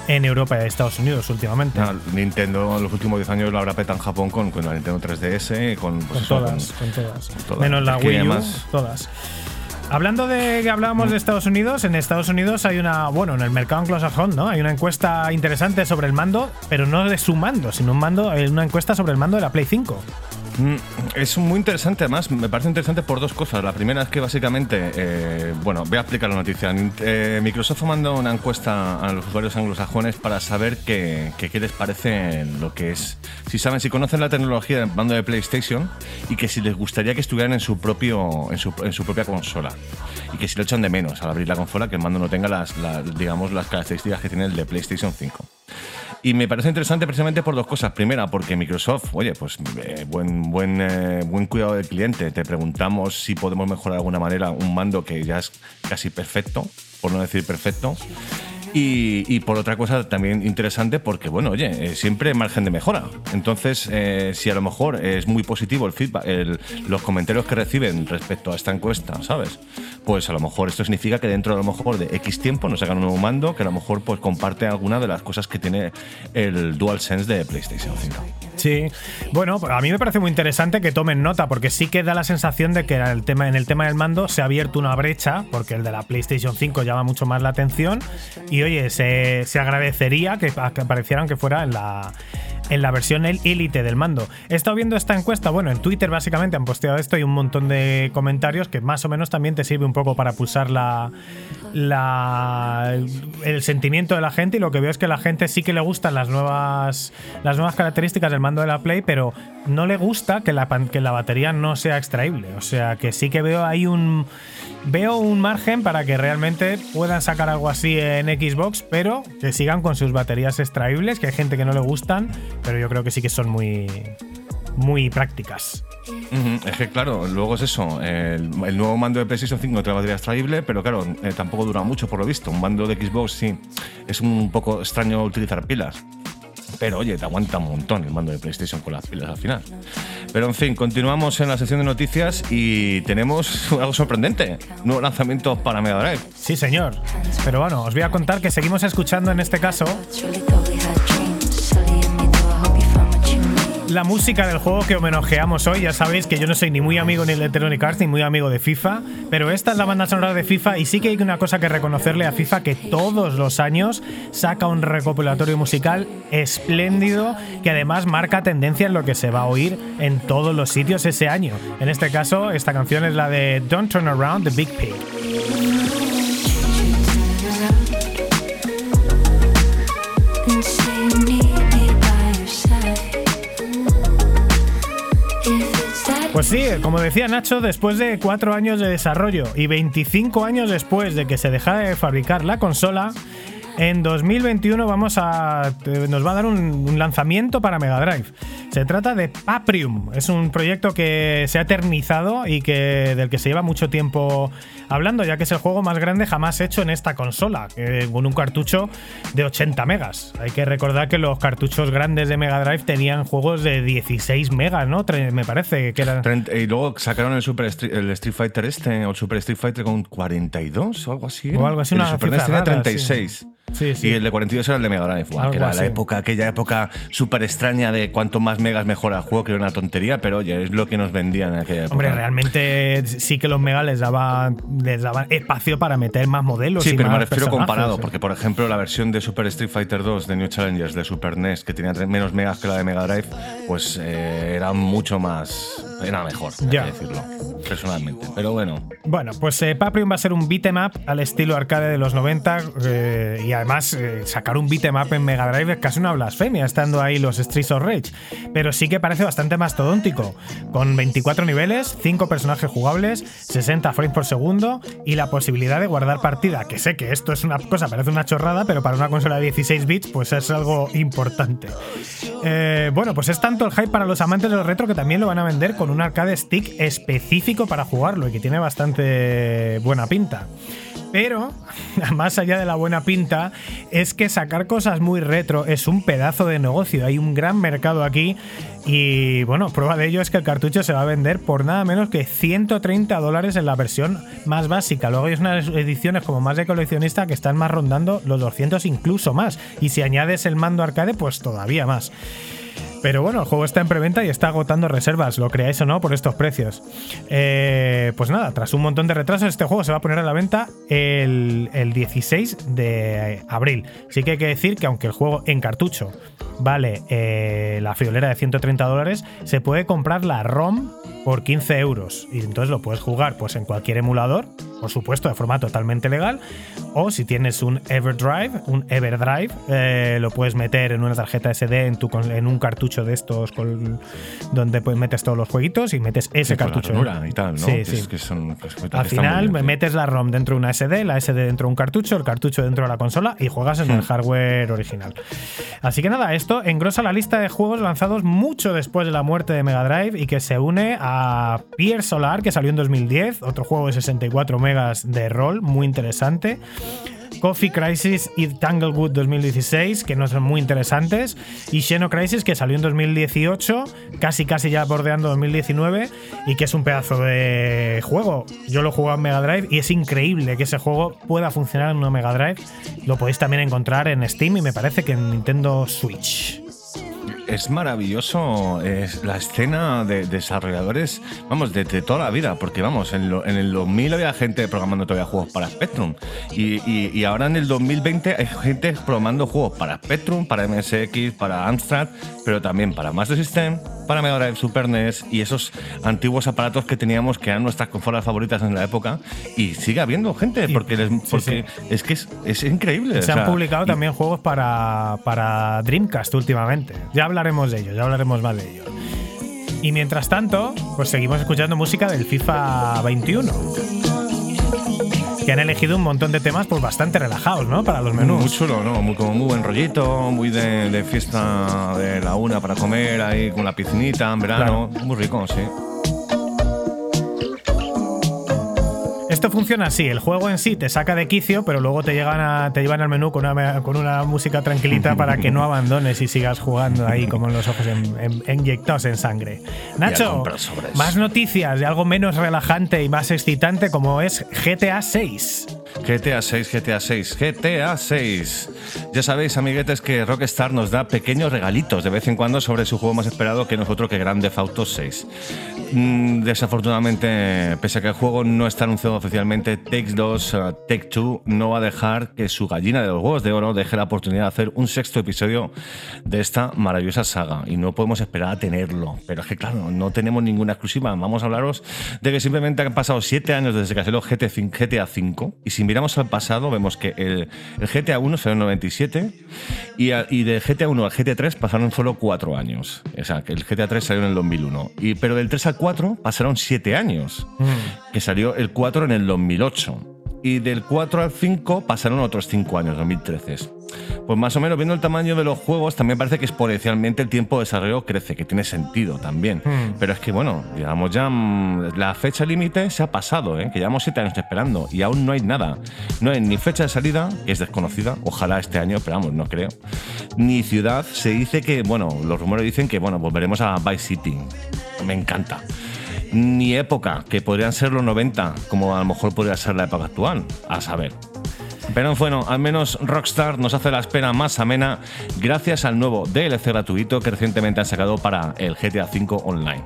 en Europa y Estados Unidos últimamente. Nintendo en los últimos 10 años lo habrá petado en Japón con, con la Nintendo 3DS, con, pues Con eso, todas, con todas. todas. Menos la Es Wii U, además- todas. Hablando de que hablábamos de Estados Unidos, en Estados Unidos hay una, bueno, en el mercado anglosajón, ¿no? Hay una encuesta interesante sobre el mando, pero no de su mando, sino un mando, eh, una encuesta sobre el mando de la Play 5. Mm, Es muy interesante, además, me parece interesante por dos cosas. La primera es que básicamente, eh, bueno, voy a explicar la noticia. Eh, Microsoft mandó una encuesta a los usuarios anglosajones para saber qué, qué- les parece lo que es, si saben, si conocen la tecnología del mando de PlayStation y que si les gustaría que estuvieran en su propio, en su, en su propia consola y que si lo echan de menos al abrir la consola, que el mando no tenga las, digamos, las características que tiene el de PlayStation 5. Y me parece interesante precisamente por dos cosas. Primera, porque Microsoft, oye, pues eh, buen, buen, eh, buen cuidado del cliente. Te preguntamos si podemos mejorar de alguna manera un mando que ya es casi perfecto, por no decir perfecto. Y, por otra cosa también interesante porque, bueno, oye, eh, siempre margen de mejora. Entonces, eh, si a lo mejor es muy positivo el feedback, el- los comentarios que reciben respecto a esta encuesta, ¿sabes? Pues a lo mejor esto significa que dentro a lo mejor de X tiempo nos hagan un nuevo mando que a lo mejor pues comparte alguna de las cosas que tiene el DualSense de PlayStation 5. Sí, bueno, a mí me parece muy interesante que tomen nota, porque sí que da la sensación de que en el tema, en el tema del mando se ha abierto una brecha, porque el de la PlayStation 5 llama mucho más la atención. Y oye, se, se agradecería que, que aparecieran que fuera en la, en la versión Elite del mando. He estado viendo esta encuesta, bueno, en Twitter básicamente han posteado esto y un montón de comentarios que más o menos también te sirve un poco para pulsar la, la, el sentimiento de la gente y lo que veo es que la gente sí que le gustan las nuevas, las nuevas características del mando de la Play, pero no le gusta que la, que la batería no sea extraíble. O sea que sí que veo ahí un... Veo un margen para que realmente puedan sacar algo así en Xbox, pero que sigan con sus baterías extraíbles, que hay gente que no le gustan, pero yo creo que sí que son muy, muy prácticas. Es que claro, luego es eso, el, el nuevo mando de PlayStation 5 no tiene batería extraíble, pero claro, eh, tampoco dura mucho por lo visto. Un mando de Xbox sí, es un poco extraño utilizar pilas. Pero oye, te aguanta un montón el mando de PlayStation con las pilas al final. Pero en fin, continuamos en la sección de noticias y tenemos algo sorprendente. Nuevo lanzamiento para Mega Drive. Sí, señor. Pero bueno, os voy a contar que seguimos escuchando en este caso la música del juego que homenajeamos hoy. Ya sabéis que yo no soy ni muy amigo ni de Electronic Arts ni muy amigo de FIFA, pero esta es la banda sonora de FIFA y sí que hay una cosa que reconocerle a FIFA que todos los años saca un recopilatorio musical espléndido que además marca tendencia en lo que se va a oír en todos los sitios ese año. En este caso, esta canción es la de Don't Turn Around the Big Pig. Pues sí, como decía Nacho, después de cuatro años de desarrollo y 25 años después de que se dejara de fabricar la consola, en 2021 vamos a, te- nos va a dar un, un lanzamiento para Mega Drive. Se trata de Paprium. Es un proyecto que se ha eternizado y que, del que se lleva mucho tiempo hablando, ya que es el juego más grande jamás hecho en esta consola, con un cartucho de 80 megas. Hay que recordar que los cartuchos grandes de Mega Drive tenían juegos de 16 megas, ¿no? Tre- Me parece que eran. Y luego sacaron el Super Street, el Street Fighter este, o el Super Street Fighter con 42 o algo así. O algo así, El una Super cifra NES tenía rara, 36. Sí, sí. Y el de 42 era el de Mega Drive, Buah, que era así. la época, aquella época súper extraña de cuanto más megas mejora el juego, que era una tontería, pero oye, es lo que nos vendían en aquella época. Hombre, realmente sí que los Mega les daban, les daban espacio para meter más modelos. Sí, y pero me refiero comparado, porque por ejemplo la versión de Super Street Fighter 2 de New Challengers de Super NES, que tenía menos megas que la de Mega Drive, pues eh, era mucho más. Era mejor, hay que decirlo, personalmente. Pero bueno, Bueno, pues eh, Paprium va a ser un beat'em up al estilo arcade de los 90 eh, y además eh, sacar un beat'em up en Mega Drive es casi una blasfemia, estando ahí los Streets of Rage. Pero sí que parece bastante mastodóntico, con 24 niveles, 5 personajes jugables, 60 frames por segundo y la posibilidad de guardar partida, que sé que esto es una cosa, parece una chorrada, pero para una consola de 16 bits pues es algo importante. Eh, bueno, pues es tanto el hype para los amantes de los retro que también lo van a vender con un arcade stick específico para jugarlo y que tiene bastante buena pinta. Pero, más allá de la buena pinta, es que sacar cosas muy retro es un pedazo de negocio. Hay un gran mercado aquí. Y bueno, prueba de ello es que el cartucho se va a vender por nada menos que 130 dólares en la versión más básica. Luego hay unas ediciones como más de coleccionista que están más rondando los 200 incluso más. Y si añades el mando arcade, pues todavía más. Pero bueno, el juego está en preventa y está agotando reservas, lo creáis o no, por estos precios. Eh, pues nada, tras un montón de retrasos, este juego se va a poner a la venta el, el 16 de abril. Sí que hay que decir que aunque el juego en cartucho vale eh, la friolera de 130 dólares, se puede comprar la ROM por 15 euros. Y entonces lo puedes jugar pues, en cualquier emulador, por supuesto, de forma totalmente legal. O si tienes un Everdrive, un Everdrive, eh, lo puedes meter en una tarjeta SD en, tu, en un cartucho de estos con- donde pues, metes todos los jueguitos y metes ese Sí, con la cartucho. ranura y tal, ¿no? Sí, sí. que son- Al final bien, metes la ROM dentro de una SD, la SD dentro de un cartucho, el cartucho dentro de la consola y juegas en el Hmm. hardware original. Así que nada, esto engrosa la lista de juegos lanzados mucho después de la muerte de Mega Drive y que se une a Pier Solar, que salió en 2010, otro juego de 64 megas de rol, muy interesante. Coffee Crisis y Tanglewood 2016, que no son muy interesantes. Y Xeno Crisis, que salió en 2018, casi casi ya bordeando 2019, y que es un pedazo de juego. Yo lo jugado en Mega Drive y es increíble que ese juego pueda funcionar en una Mega Drive. Lo podéis también encontrar en Steam y me parece que en Nintendo Switch. Es maravilloso es la escena de desarrolladores, vamos, de, de toda la vida, porque vamos, en, lo- en el 2000 había gente programando todavía juegos para Spectrum y, y- y ahora en el 2020 hay gente programando juegos para Spectrum, para MSX, para Amstrad, pero también para Master System, para Mega Drive, Super NES y esos antiguos aparatos que teníamos que eran nuestras consolas favoritas en la época y sigue habiendo gente, porque, les- sí, porque es que es, es increíble. Se o han sea, publicado y- también juegos para, para Dreamcast últimamente. Ya hablaremos de ello, ya hablaremos más de ello. Y mientras tanto, pues seguimos escuchando música del FIFA 21. Que han elegido un montón de temas pues bastante relajados, ¿no? Para los menús. Muy chulo, ¿no? Muy, como muy buen rollito, muy de, de fiesta de la una para comer ahí con la piscinita en verano. Muy rico, sí. Esto funciona así, el juego en sí te saca de quicio, pero luego te, llegan a- te llevan al menú con una, con una música tranquilita para que no abandones y sigas jugando ahí como los ojos en- en- inyectados en sangre. Nacho, más noticias de algo menos relajante y más excitante como es GTA 6. GTA 6, GTA 6, GTA 6. Ya sabéis, amiguetes, que Rockstar nos da pequeños regalitos de vez en cuando sobre su juego más esperado que no es otro que Grand Theft Auto 6. Mm, desafortunadamente, pese a que el juego no está anunciado oficialmente, Takes 2, uh, Take 2 no va a dejar que su gallina de los huevos de oro deje la oportunidad de hacer un sexto episodio de esta maravillosa saga. Y no podemos esperar a tenerlo. Pero es que, claro, no tenemos ninguna exclusiva. Vamos a hablaros de que simplemente han pasado siete años desde que salió GTA V. Y si miramos al pasado, vemos que el, el GTA 1 salió en 97 y, a- y de GTA 1 al GTA 3 pasaron solo cuatro años. O sea, que el GTA 3 salió en el 2001. Y, pero del 3 al 4 pasaron siete años, que salió el 4 en el 2008. Y del 4 al 5 pasaron otros 5 años, 2013. Pues más o menos, viendo el tamaño de los juegos, también parece que exponencialmente el tiempo de desarrollo crece, que tiene sentido también. Pero es que, bueno, digamos ya, mm, la fecha límite se ha pasado, ¿eh? que llevamos 7 años esperando y aún no hay nada. No hay ni fecha de salida, que es desconocida, ojalá este año, pero vamos, no creo. Ni ciudad, se dice que, bueno, los rumores dicen que, bueno, volveremos a Vice City. Me encanta ni época, que podrían ser los 90, como a lo mejor podría ser la época actual, a saber. Pero bueno, al menos Rockstar nos hace la espera más amena gracias al nuevo DLC gratuito que recientemente han sacado para el GTA V Online.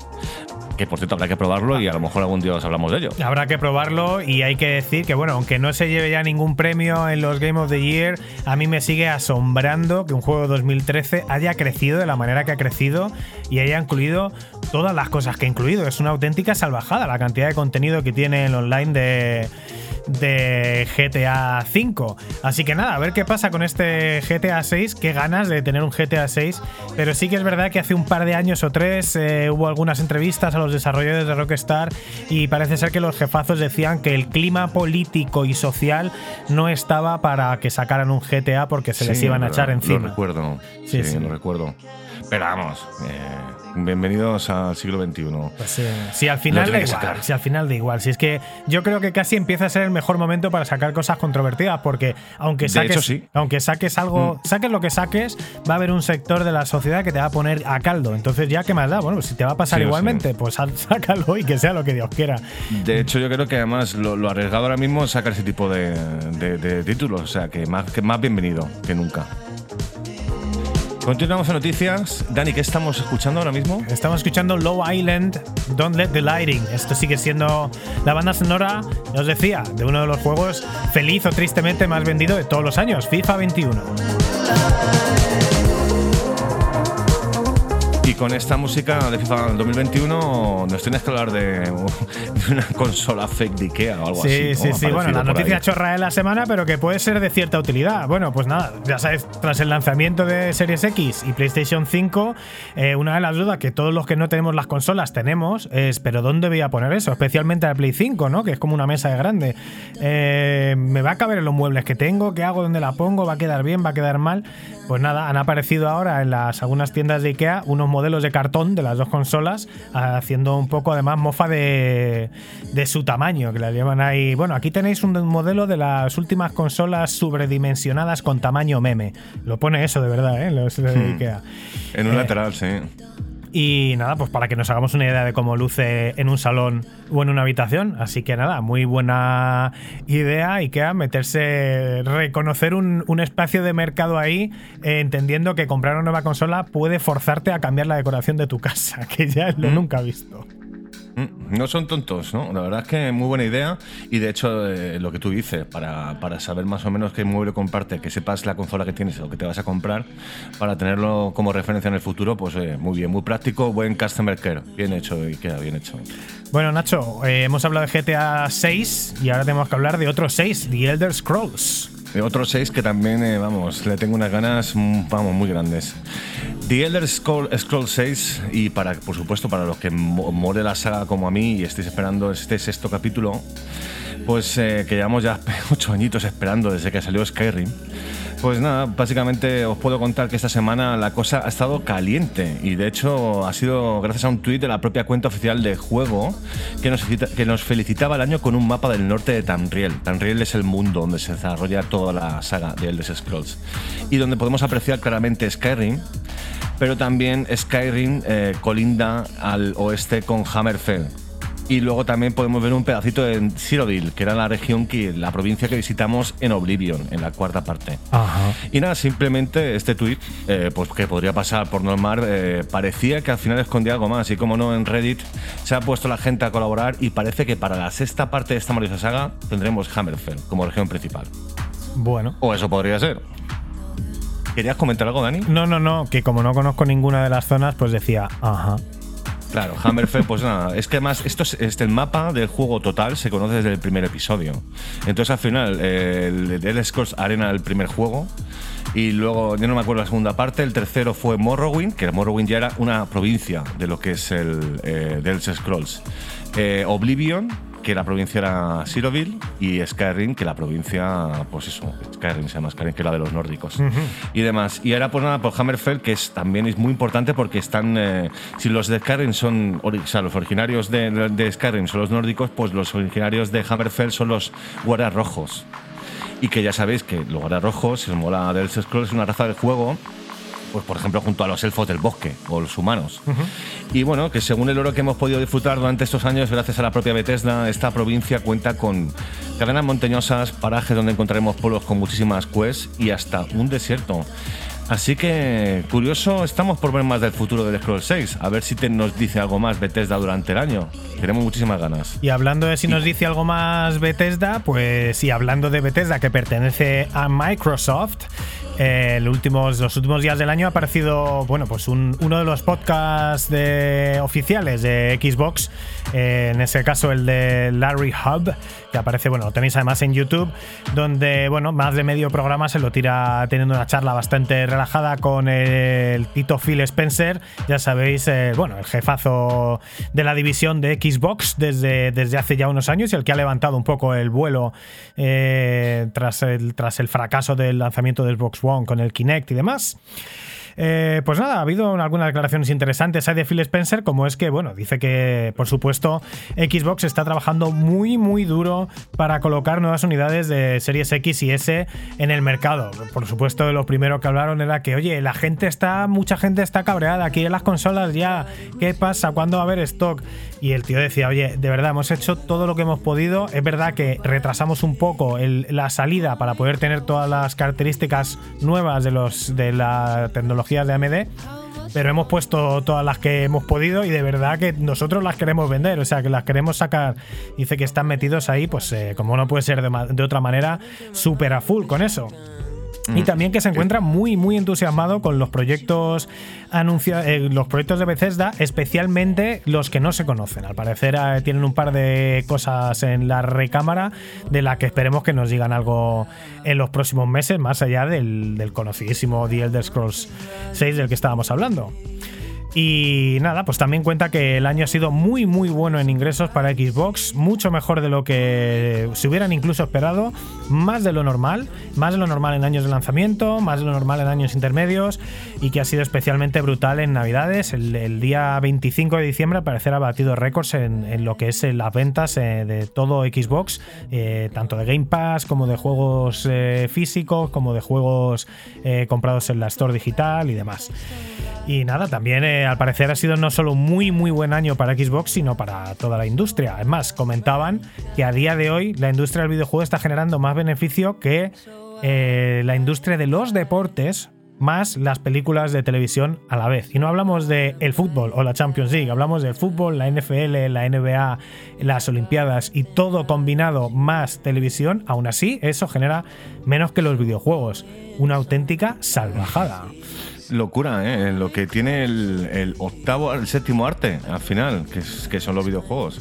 Que por cierto habrá que probarlo y a lo mejor algún día os hablamos de ello. Habrá que probarlo y hay que decir que, bueno, aunque no se lleve ya ningún premio en los Game of the Year, a mí me sigue asombrando que un juego de 2013 haya crecido de la manera que ha crecido y haya incluido todas las cosas que ha incluido. Es una auténtica salvajada la cantidad de contenido que tiene el online de de GTA V. Así que nada, a ver qué pasa con este GTA 6. Qué ganas de tener un GTA 6. Pero sí que es verdad que hace un par de años o tres eh, hubo algunas entrevistas a los desarrolladores de Rockstar y parece ser que los jefazos decían que el clima político y social no estaba para que sacaran un GTA porque se les iban a lo- echar Lo encima. recuerdo. Sí, Sí, sí. lo recuerdo. Pero vamos, eh, bienvenidos al siglo XXI. Pues, eh, si al final da igual, si al final da igual. Si es que yo creo que casi empieza a ser el mejor momento para sacar cosas controvertidas, porque aunque saques, hecho, sí. Mm. aunque saques algo, saques lo que saques, va a haber un sector de la sociedad que te va a poner a caldo. Entonces, ya qué más da, bueno, pues si te va a pasar Sí o sí. igualmente, pues sácalo y que sea lo que Dios quiera. De hecho, yo creo que además lo, lo arriesgado ahora mismo es sacar ese tipo de, de- de títulos. O sea, que más, que más bienvenido que nunca. Continuamos en noticias. Dani, ¿qué estamos escuchando ahora mismo? Estamos escuchando Low Island, Don't Let the Lighting. Esto sigue siendo la banda sonora, ya os decía, de uno de los juegos feliz o tristemente más vendido de todos los años, FIFA 21. Con esta música de FIFA 2021 nos tienes que hablar de una consola fake de Ikea o algo Sí, así. sí, ¿no? sí. Bueno, la noticia chorra de la semana, pero que puede ser de cierta utilidad. Bueno, pues nada, ya sabes, tras el lanzamiento de Series X y PlayStation 5, eh, una de las dudas que todos los que no tenemos las consolas tenemos es, ¿pero dónde voy a poner eso? Especialmente la Play 5, ¿no? Que es como una mesa de grande. Eh, ¿Me va a caber en los muebles que tengo? ¿Qué hago? ¿Dónde la pongo? ¿Va a quedar bien? ¿Va a quedar mal? Pues nada, han aparecido ahora en las algunas tiendas de Ikea unos modelos de cartón de las dos consolas, haciendo un poco además mofa de, de su tamaño, que la llaman ahí. Bueno, aquí tenéis un modelo de las últimas consolas sobredimensionadas con tamaño meme. Lo pone eso de verdad, ¿eh? Los de Ikea. En un Eh, lateral, sí. Y nada, pues para que nos hagamos una idea de cómo luce en un salón o en una habitación. Así que nada, muy buena idea y queda meterse, reconocer un, un espacio de mercado ahí, eh, entendiendo que comprar una nueva consola puede forzarte a cambiar la decoración de tu casa, que ya lo nunca visto. Mm, No son tontos, ¿no? La verdad es que muy buena idea. Y de hecho, eh, lo que tú dices, para, para saber más o menos qué mueble comparte, que sepas la consola que tienes o que te vas a comprar, para tenerlo como referencia en el futuro, pues eh, muy bien, muy práctico, buen customer care. Bien hecho y queda bien hecho. Bueno, Nacho, eh, hemos hablado de GTA 6 y ahora tenemos que hablar de otros 6, The Elder Scrolls. Eh, Otro 6 que también, eh, vamos, le tengo unas ganas, mm, vamos, muy grandes. The Elder Scroll, Scroll 6, y para, por supuesto, para los que mo- more la saga como a mí y estéis esperando este sexto capítulo, pues eh, que llevamos ya ocho añitos esperando desde que salió Skyrim. Pues nada, básicamente os puedo contar que esta semana la cosa ha estado caliente y de hecho ha sido gracias a un tuit de la propia cuenta oficial de juego que nos, felicitaba el año con un mapa del norte de Tamriel. Tamriel es el mundo donde se desarrolla toda la saga de Elder Scrolls y donde podemos apreciar claramente Skyrim, pero también Skyrim eh, colinda al oeste con Hammerfell. Y luego también podemos ver un pedacito de Cyrodiil, que era la región que la provincia que visitamos en Oblivion, en la cuarta parte. Ajá. Y nada, simplemente este tweet, pues que podría pasar por normal, eh, parecía que al final escondía algo más. Y como no, en Reddit se ha puesto la gente a colaborar y parece que para la sexta parte de esta maravillosa saga tendremos Hammerfell como región principal. Bueno. O eso podría ser. ¿Querías comentar algo, Dani? No, no, no, que como no conozco ninguna de las zonas, pues decía, ajá. Claro, Hammerfell, pues nada, es que además esto es, este, el mapa del juego total se conoce desde el primer episodio. Entonces al final, eh, el Elder Scrolls Arena el primer juego y luego, yo no me acuerdo la segunda parte, el tercero fue Morrowind, que Morrowind ya era una provincia de lo que es el eh, The Scrolls. Eh, Oblivion, que la provincia era Cyrodiil, y Skyrim, que la provincia, pues eso, Skyrim se llama Skyrim, que es la de los nórdicos. Y demás. Y ahora, pues nada, por Hammerfell, que es, también es muy importante porque están. eh, si los de Skyrim son. O sea, los originarios de, de Skyrim son los nórdicos, pues los originarios de Hammerfell son los guardias rojos. Y que ya sabéis que los guardias rojos, si os mola del Scrolls, es una raza del juego pues por ejemplo junto a los elfos del bosque o los humanos. Y bueno, que según el oro que hemos podido disfrutar durante estos años, gracias a la propia Bethesda, esta provincia cuenta con cadenas montañosas, parajes donde encontraremos pueblos con muchísimas quests y hasta un desierto. Así que, curioso, estamos por ver más del futuro del Scroll 6. A ver si te nos dice algo más Bethesda durante el año. Tenemos muchísimas ganas. Y hablando de si nos dice algo más Bethesda, pues sí, hablando de Bethesda que pertenece a Microsoft, eh, los últimos días del año ha aparecido, bueno, pues un- uno de los podcasts oficiales de Xbox, eh, en ese caso el de Larry Hub, aparece, bueno, lo tenéis además en YouTube, donde, bueno, más de medio programa se lo tira teniendo una charla bastante relajada con el Tito Phil Spencer, ya sabéis, eh, bueno, el jefazo de la división de Xbox desde, desde hace ya unos años y el que ha levantado un poco el vuelo eh, tras, el, tras el fracaso del lanzamiento del Xbox One con el Kinect y demás. Eh, pues nada, ha habido algunas declaraciones interesantes ahí de Phil Spencer, como es que, bueno, dice que, por supuesto, Xbox está trabajando muy, muy duro para colocar nuevas unidades de Series X y S en el mercado. Por supuesto, lo primero que hablaron era que, oye, la gente está, mucha gente está cabreada, quiere las consolas ya, ¿qué pasa? ¿Cuándo va a haber stock? Y el tío decía, oye, de verdad, hemos hecho todo lo que hemos podido. Es verdad que retrasamos un poco la salida para poder tener todas las características nuevas de, los, de la tecnología de AMD. Pero hemos puesto todas las que hemos podido y de verdad que nosotros las queremos vender, o sea, que las queremos sacar. Dice que están metidos ahí, pues eh, como no puede ser de, de otra manera, súper a full con eso. Y también que se encuentra muy, muy entusiasmado con los proyectos anuncia eh, los proyectos de Bethesda, especialmente los que no se conocen. Al parecer eh, tienen un par de cosas en la recámara de las que esperemos que nos digan algo en los próximos meses, más allá del, del conocidísimo The Elder Scrolls 6 del que estábamos hablando. Y nada, pues también cuenta que el año ha sido muy muy bueno en ingresos para Xbox, mucho mejor de lo que se hubieran incluso esperado, más de lo normal, más de lo normal en años de lanzamiento, más de lo normal en años intermedios y que ha sido especialmente brutal en Navidades. El, día 25 de diciembre al parecer ha batido récords en, lo que es eh, las ventas eh, de todo Xbox, eh, tanto de Game Pass como de juegos físicos, como de juegos comprados en la Store digital y demás. Y nada, también eh, al parecer ha sido no solo muy muy buen año para Xbox, sino para toda la industria. Además, comentaban que a día de hoy la industria del videojuego está generando más beneficio que eh, la industria de los deportes más las películas de televisión a la vez. Y no hablamos de el fútbol o la Champions League, hablamos del fútbol, la NFL, la NBA, las Olimpiadas y todo combinado más televisión. Aún así, eso genera menos que los videojuegos. Una auténtica salvajada. Locura, ¿eh? Lo que tiene el, el octavo, el séptimo arte, al final, que, es- que son los videojuegos.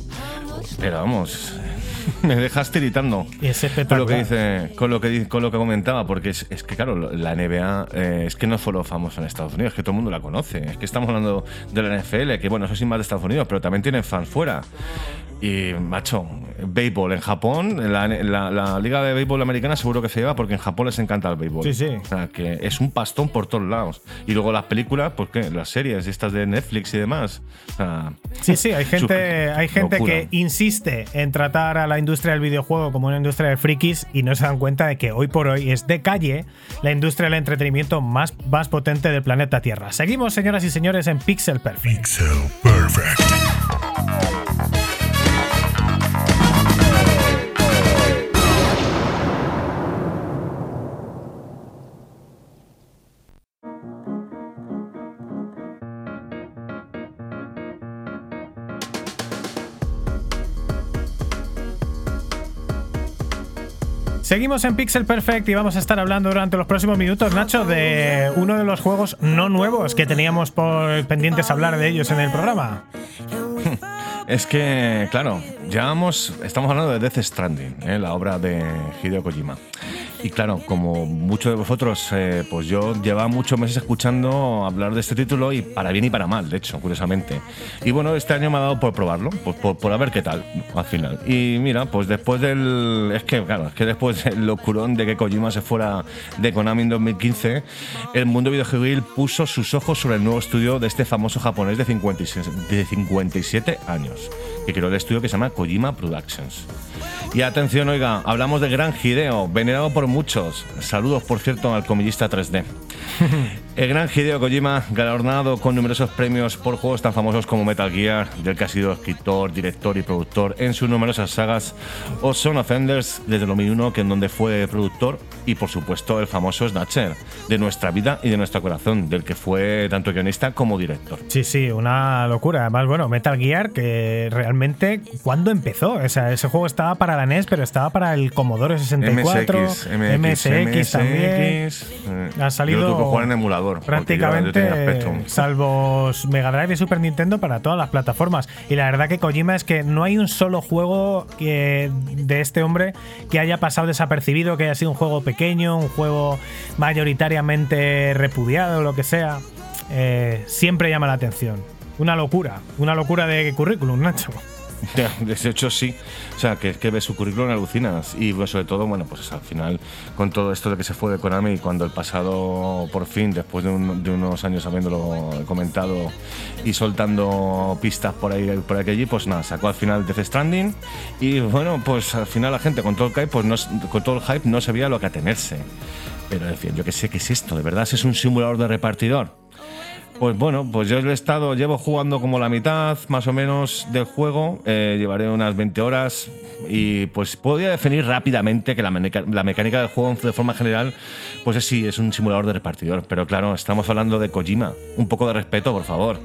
Pero vamos, me dejas tiritando. Es Con lo que dice, con lo que con lo que comentaba, porque es, es que claro, la NBA eh, es que no es solo famosa en Estados Unidos, es que todo el mundo la conoce. Es que estamos hablando de la NFL, que bueno, eso sí más de Estados Unidos, pero también tienen fans fuera. Y macho, béisbol en Japón, la, la- la liga de béisbol americana seguro que se lleva porque en Japón les encanta el béisbol. Sí, sí. O sea, que es un pastón por todos lados. Y luego las películas, pues qué, las series estas de Netflix y demás. O sea, Sí, sí, hay gente, hay gente Locura. que insiste en tratar a la industria del videojuego como una industria de frikis y no se dan cuenta de que hoy por hoy es de calle la industria del entretenimiento más, más potente del planeta Tierra. Seguimos, señoras y señores, en Pixel Perfect. Pixel Perfect. Seguimos en Pixel Perfect y vamos a estar hablando durante los próximos minutos, Nacho, de uno de los juegos no nuevos que teníamos por pendientes hablar de ellos en el programa. Es que, claro, llevamos, estamos hablando de Death Stranding, ¿eh? la obra de Hideo Kojima. Y claro, como muchos de vosotros, eh, pues yo llevaba muchos meses escuchando hablar de este título y para bien y para mal, de hecho, curiosamente. Y bueno, este año me ha dado por probarlo, pues por, por a ver qué tal, al final. Y mira, pues después del... Es que, claro, es que después del locurón de que Kojima se fuera de Konami en 2015, el mundo videojuegil puso sus ojos sobre el nuevo estudio de este famoso japonés de 56 de 57 años, que creó el estudio que se llama Kojima Productions. Y atención, oiga, hablamos de Gran Hideo, venerado por muchos. Saludos, por cierto, al comillista 3D. El gran Hideo Kojima, galardonado con numerosos premios por juegos tan famosos como Metal Gear, del que ha sido escritor, director y productor en sus numerosas sagas, o Son of Enders desde 2001, que en donde fue productor, y por supuesto el famoso Snatcher, de nuestra vida y de nuestro corazón, del que fue tanto guionista como director. Sí, sí, una locura. Además, bueno, Metal Gear, que realmente, ¿cuándo empezó? O sea, ese juego estaba para la NES, pero estaba para el Commodore 64, MSX, MX, MSX también. eh, Ha salido Yo lo tuve que jugar en emulador. yo- yo prácticamente Spectrum. salvo Mega Drive y Super Nintendo para todas las plataformas. Y la verdad que Kojima es que no hay un solo juego que, de este hombre que haya pasado desapercibido, que haya sido un juego pequeño, un juego mayoritariamente repudiado, lo que sea. Eh, siempre llama la atención. Una locura, una locura de currículum, Nacho. De hecho, sí. O sea, que, que ves su currículum alucinas. Y pues, sobre todo, bueno, pues al final, con todo esto de que se fue de Konami, cuando el pasado, por fin, después de, un- de unos años habiéndolo comentado y soltando pistas por ahí, por aquí pues nada, sacó al final Death Stranding. Y bueno, pues al final la gente con todo el hype, pues no, con todo el hype no sabía lo que atenerse. Pero decían, yo qué sé, ¿qué es esto? ¿De verdad es un simulador de repartidor? Pues bueno, pues yo he estado, llevo jugando como la mitad más o menos del juego, eh, llevaré unas 20 horas y pues podría definir rápidamente que la, mecánica del juego de forma general, pues es, sí, es un simulador de repartidor, pero claro, estamos hablando de Kojima, un poco de respeto, por favor.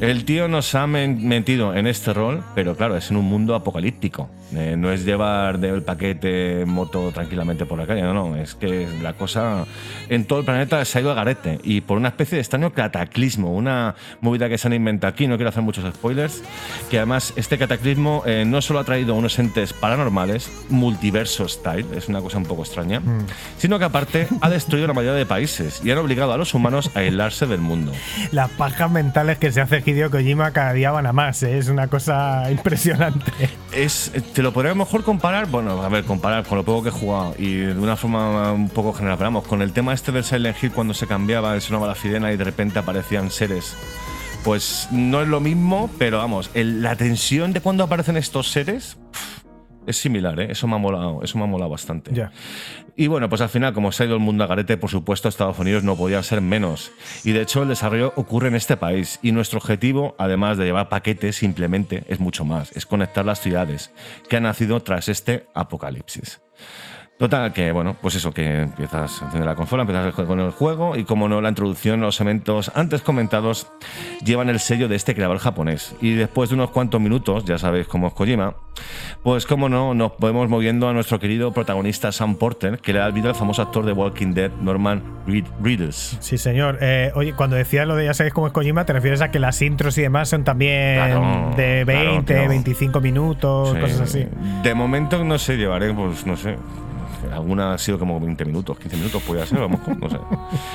El tío nos ha metido en este rol, pero claro, es en un mundo apocalíptico. Eh, no es llevar del paquete en moto tranquilamente por la calle, no, no. Es que la cosa en todo el planeta se ha ido a garete. Y por una especie de extraño cataclismo, una movida que se han inventado aquí, no quiero hacer muchos spoilers, que además este cataclismo eh, no solo ha traído unos entes paranormales, multiverso style, es una cosa un poco extraña, sino que aparte ha destruido la mayoría de países y han obligado a los humanos a aislarse del mundo. Las pajas mentales que se hace Hideo Kojima cada día van a más, ¿eh? es una cosa impresionante. Es, te lo podría mejor comparar, bueno, a ver, comparar con lo poco que he jugado y de una forma un poco general, pero vamos, con el tema este del Silent Hill cuando se cambiaba, sonaba la sirena y de repente aparecían seres. Pues no es lo mismo, pero vamos, el- la tensión de cuando aparecen estos seres es similar, ¿eh? Eso me ha molado, eso me ha molado bastante. Y bueno, pues al final, como se ha ido el mundo a garete, por supuesto, Estados Unidos no podía ser menos. Y de hecho, el desarrollo ocurre en este país. Y nuestro objetivo, además de llevar paquetes, simplemente es mucho más: es conectar las ciudades que han nacido tras este apocalipsis. Total, que bueno, pues eso, que empiezas a encender la consola, empiezas con el juego y como no, la introducción, los elementos antes comentados llevan el sello de este creador japonés. Y después de unos cuantos minutos, ya sabéis cómo es Kojima, pues como no, nos podemos moviendo a nuestro querido protagonista Sam Porter, que le da vida al famoso actor de Walking Dead, Norman Reed- Reedus. Sí, señor. Eh, oye, cuando decías lo de ya sabéis cómo es Kojima, te refieres a que las intros y demás son también Claro, de claro, 20, tío. 25 minutos, Sí. cosas así. De momento, no sé, llevaré, pues no sé. Alguna ha sido como 20 minutos, 15 minutos, podría ser, mejor, no sé.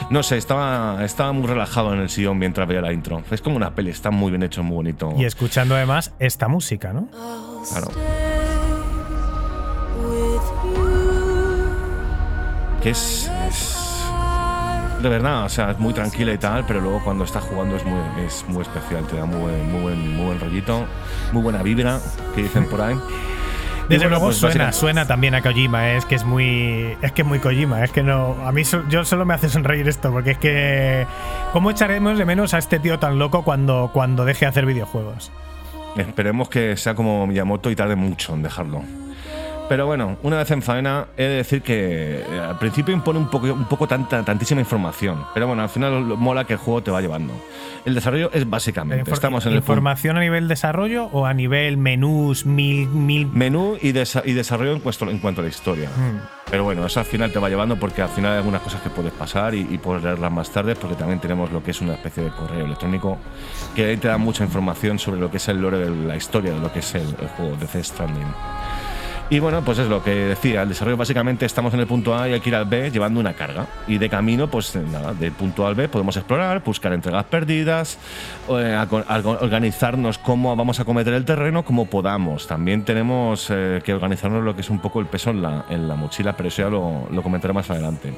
No sé, estaba, estaba muy relajado en el sillón mientras veía la intro. Es como una peli, está muy bien hecho, muy bonito. Y escuchando además esta música, ¿no? Claro. Que es, es- De verdad, o sea, es muy tranquila y tal, pero luego cuando estás jugando es muy, es muy especial, te da muy buen, muy, buen, muy buen rollito, muy buena vibra, que dicen por ahí. Desde luego pues suena, suena también a Kojima, ¿eh? es que es muy. Es que es muy Kojima, es que no. A mí so- yo solo me hace sonreír esto, porque es que. ¿Cómo echaremos de menos a este tío tan loco cuando, cuando deje de hacer videojuegos? Esperemos que sea como Miyamoto y tarde mucho en dejarlo. Pero bueno, una vez en faena, he de decir que eh, al principio impone un poco, un poco tanta, tantísima información. Pero bueno, al final mola que el juego te va llevando. El desarrollo es básicamente. Estamos en el ¿Información a nivel desarrollo o a nivel menús, mil, mil. menú y, desa- y desarrollo en cuanto, en cuanto a la historia. Mm. Pero bueno, eso al final te va llevando porque al final hay algunas cosas que puedes pasar y, y puedes leerlas más tarde porque también tenemos lo que es una especie de correo electrónico que ahí te da mucha información sobre lo que es el lore de la historia de lo que es el, el juego de The Stranding. Y bueno, pues es lo que decía, el desarrollo básicamente estamos en el punto A y hay que ir al B llevando una carga. Y de camino, pues nada, del punto A al B podemos explorar, buscar entregas perdidas, eh, organizarnos cómo vamos a cometer el terreno como podamos. También tenemos eh, que organizarnos lo que es un poco el peso en la, en la mochila, pero eso ya lo, lo comentaré más adelante.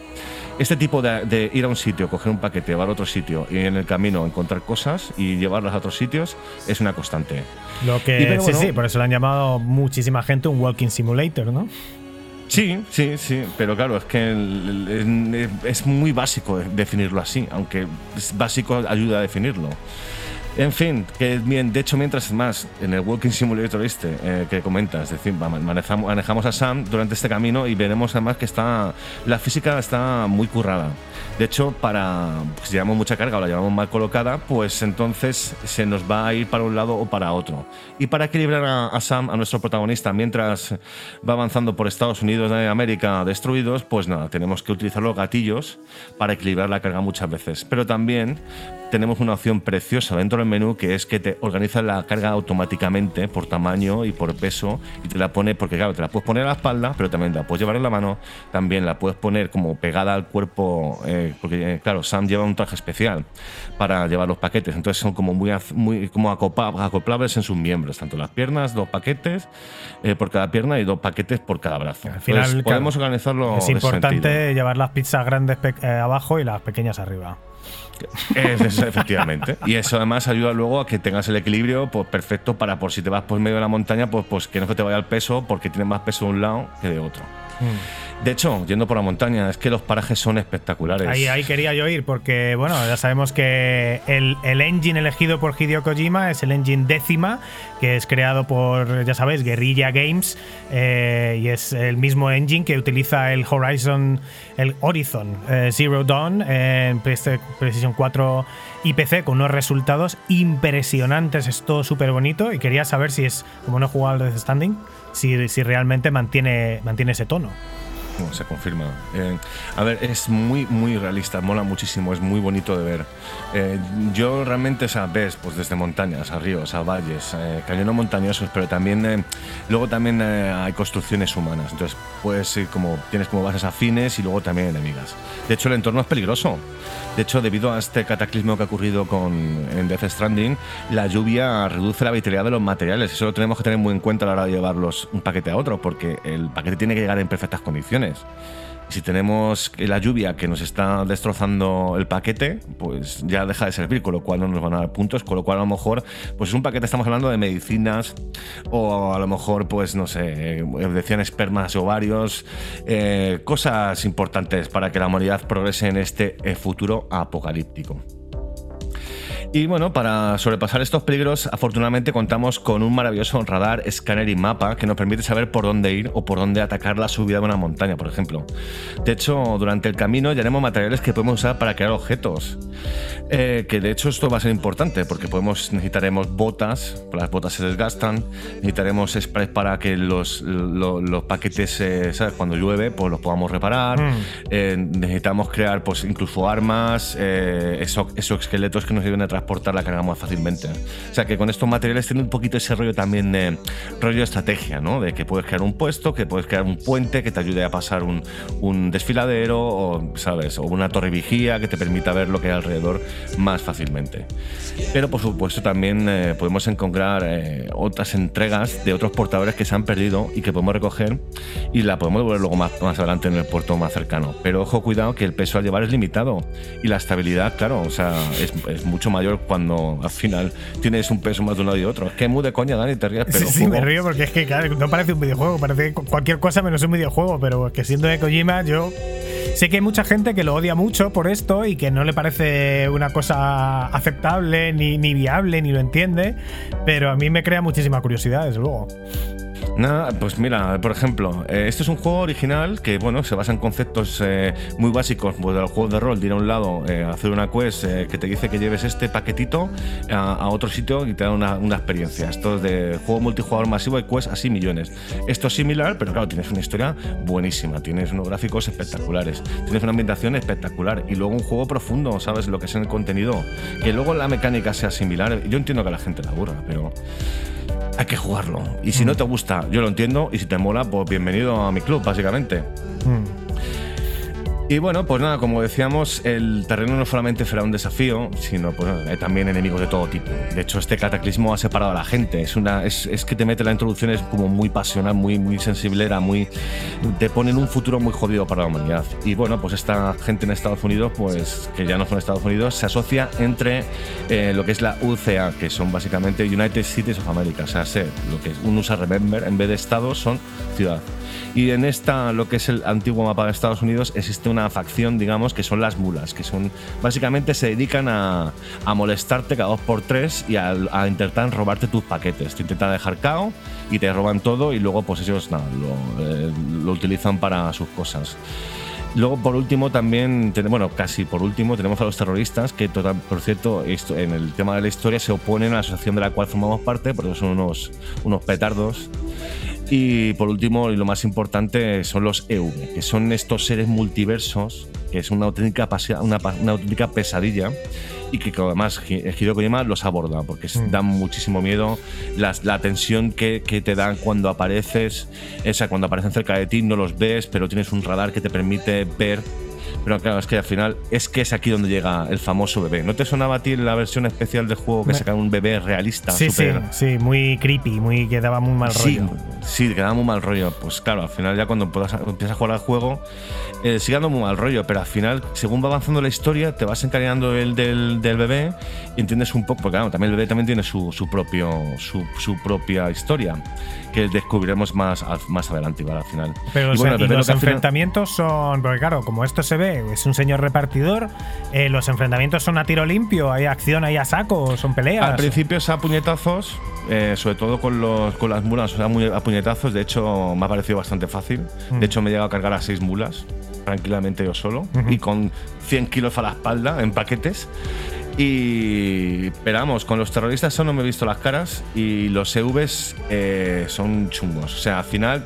Este tipo de, de ir a un sitio, coger un paquete, llevar a otro sitio y en el camino encontrar cosas y llevarlas a otros sitios es una constante. Lo que. Y pero sí, bueno- sí, por eso lo han llamado muchísima gente un walking simulator, ¿no? Sí, sí, sí, pero claro, es que el- es, muy básico definirlo así, aunque es básico ayuda a definirlo. En fin, que de hecho, mientras más en el Walking Simulator este eh, que comentas, es decir, manejamos, manejamos a Sam durante este camino y veremos además que está la física está muy currada. De hecho, para pues, si llevamos mucha carga o la llevamos mal colocada, pues entonces se nos va a ir para un lado o para otro. Y para equilibrar a, Sam, a nuestro protagonista, mientras va avanzando por Estados Unidos de América destruidos, pues nada, tenemos que utilizar los gatillos para equilibrar la carga muchas veces. Pero también tenemos una opción preciosa dentro del menú que es que te organiza la carga automáticamente por tamaño y por peso y te la pone, porque claro, te la puedes poner a la espalda, pero también la puedes llevar en la mano, también la puedes poner como pegada al cuerpo, eh, porque eh, claro, Sam lleva un traje especial para llevar los paquetes, entonces son como muy, como acoplables en sus miembros, tanto las piernas, dos paquetes eh, por cada pierna y dos paquetes por cada brazo. Al final, Entonces, podemos organizarlo. Es importante llevar las pizzas grandes eh, abajo y las pequeñas arriba. Es- es- efectivamente. Y eso además ayuda luego a que tengas el equilibrio pues, perfecto para por si te vas por medio de la montaña, pues, pues que no se te vaya el peso porque tiene más peso de un lado que de otro. De hecho, yendo por la montaña, es que los parajes son espectaculares. Ahí, quería yo ir, porque bueno, ya sabemos que el, el engine elegido por Hideo Kojima es el engine décima, que es creado por, ya sabéis, Guerrilla Games, eh, y es el mismo engine que utiliza el Horizon, el Horizon eh, Zero Dawn en PlayStation 4 y PC con unos resultados impresionantes, es todo súper bonito, y quería saber si es, como no he jugado al Death Standing, si, si realmente mantiene, mantiene ese tono. Se confirma. Eh, a ver, es muy, muy realista, mola muchísimo, es muy bonito de ver. Eh, yo realmente, o sea, ves pues desde montañas a ríos, a valles, eh, cañones montañosos, pero también, eh, luego también eh, hay construcciones humanas. Entonces, pues como tienes como bases afines y luego también enemigas. De hecho, el entorno es peligroso. De hecho, debido a este cataclismo que ha ocurrido con, en Death Stranding, la lluvia reduce la vitalidad de los materiales. Eso lo tenemos que tener muy en cuenta a la hora de llevarlos un paquete a otro, porque el paquete tiene que llegar en perfectas condiciones. Si tenemos la lluvia que nos está destrozando el paquete, pues ya deja de servir, con lo cual no nos van a dar puntos, con lo cual a lo mejor, pues es un paquete, estamos hablando de medicinas, o a lo mejor, pues no sé, eh, decían espermas y ovarios, eh, cosas importantes para que la humanidad progrese en este eh, futuro apocalíptico. Y bueno, para sobrepasar estos peligros, afortunadamente contamos con un maravilloso radar, escáner y mapa que nos permite saber por dónde ir o por dónde atacar la subida de una montaña, por ejemplo. De hecho, durante el camino ya haremos materiales que podemos usar para crear objetos. Eh, que de hecho esto va a ser importante porque podemos necesitaremos botas, las botas se desgastan, necesitaremos sprays para que los, lo- los paquetes, eh, ¿sabes? cuando llueve, pues los podamos reparar. Eh, necesitamos crear pues incluso armas, eh, exo- exoesqueletos que nos ayuden a transportar la carga más fácilmente. O sea que con estos materiales tiene un poquito ese rollo también de rollo de estrategia, ¿no? De que puedes crear un puesto, que puedes crear un puente que te ayude a pasar un, un desfiladero, o, ¿sabes? O una torre vigía que te permita ver lo que hay alrededor más fácilmente. Pero por supuesto también eh, podemos encontrar eh, otras entregas de otros portadores que se han perdido y que podemos recoger y la podemos devolver luego más, más adelante en el puerto más cercano. Pero ojo, cuidado que el peso al llevar es limitado y la estabilidad, claro, o sea, es, es mucho mayor cuando al final tienes un peso más de un lado y otro. Es que es muy de coña, Dani, te ríes, pero sí, sí, me río porque es que claro, no parece un videojuego, parece cu- cualquier cosa menos un videojuego, pero es que siendo de Kojima, yo sé que hay mucha gente que lo odia mucho por esto y que no le parece una cosa aceptable, ni, ni viable, ni lo entiende, pero a mí me crea muchísima curiosidad, desde luego. Nada, pues mira, por ejemplo, eh, este es un juego original que, bueno, se basa en conceptos eh, muy básicos pues, de los juegos de rol. De ir a un lado, eh, hacer una quest eh, que te dice que lleves este paquetito a, a otro sitio y te da una, una experiencia. Esto es de juego multijugador masivo y quest así millones. Esto es similar, pero claro, tienes una historia buenísima, tienes unos gráficos espectaculares, tienes una ambientación espectacular y luego un juego profundo, ¿sabes? Lo que es en el contenido. Que luego la mecánica sea similar. Yo entiendo que a la gente la aburra, pero hay que jugarlo. Y si no te gusta, yo lo entiendo. Y si te mola, pues bienvenido a mi club, básicamente. Y bueno, pues nada, como decíamos, el terreno no solamente será un desafío, sino pues, hay también enemigos de todo tipo. De hecho, este cataclismo ha separado a la gente. Es, una, es, es que te mete la introducción, es como muy pasional, muy, muy sensiblera, muy, te pone en un futuro muy jodido para la humanidad. Y bueno, pues esta gente en Estados Unidos, pues que ya no son Estados Unidos, se asocia entre eh, lo que es la UCA, que son básicamente United Cities of America, o sea, ser lo que es un USA Remember, en vez de estados, son ciudad. Y en esta, lo que es el antiguo mapa de Estados Unidos, existe una facción, digamos, que son las mulas, que son básicamente se dedican a, a molestarte cada dos por tres y a, a intentar robarte tus paquetes. Te intentan dejar cao y te roban todo y luego pues ellos nada, lo, eh, lo utilizan para sus cosas. Luego, por último, también, bueno, casi por último, tenemos a los terroristas, que, por cierto, en el tema de la historia se oponen a la asociación de la cual formamos parte, porque son unos, unos petardos. Y por último, y lo más importante, son los EV, que son estos seres multiversos, que es una auténtica, una, auténtica pesadilla y que además Hi- Hideo Kojima los aborda, porque es- dan muchísimo miedo, las- la tensión que, que te dan cuando apareces, esa cuando aparecen cerca de ti no los ves, pero tienes un radar que te permite ver. Pero claro, es que al final es que es aquí donde llega el famoso bebé. ¿No te sonaba a ti la versión especial del juego que Me- sacaron un bebé realista? Sí, súper- sí, sí, muy creepy, muy que daba muy mal Sí, rollo. sí, que da muy mal rollo. Pues claro, al final ya cuando puedas- empiezas a jugar al juego, eh, sigue dando muy mal rollo, pero al final, según va avanzando la historia, te vas encariñando el del, del bebé y entiendes un poco, porque claro, también el bebé también tiene su, su propio, su, su propia historia, que descubriremos más, más adelante, ¿vale? Al final. Pero Y los, bueno, el y bebé lo los al final- enfrentamientos son. Porque claro, como esto se ve, es un señor repartidor, eh, los enfrentamientos son a tiro limpio, hay acción ahí a saco, son peleas. Al principio es a puñetazos, eh, sobre todo con, los, con las mulas, o sea, muy a puñetazos. De hecho, me ha parecido bastante fácil. Mm. De hecho, me he llegado a cargar a seis mulas, tranquilamente yo solo, y con 100 kilos a la espalda en paquetes. Y esperamos, con los terroristas solo me he visto las caras y los EVs eh, son chungos. O sea, al final,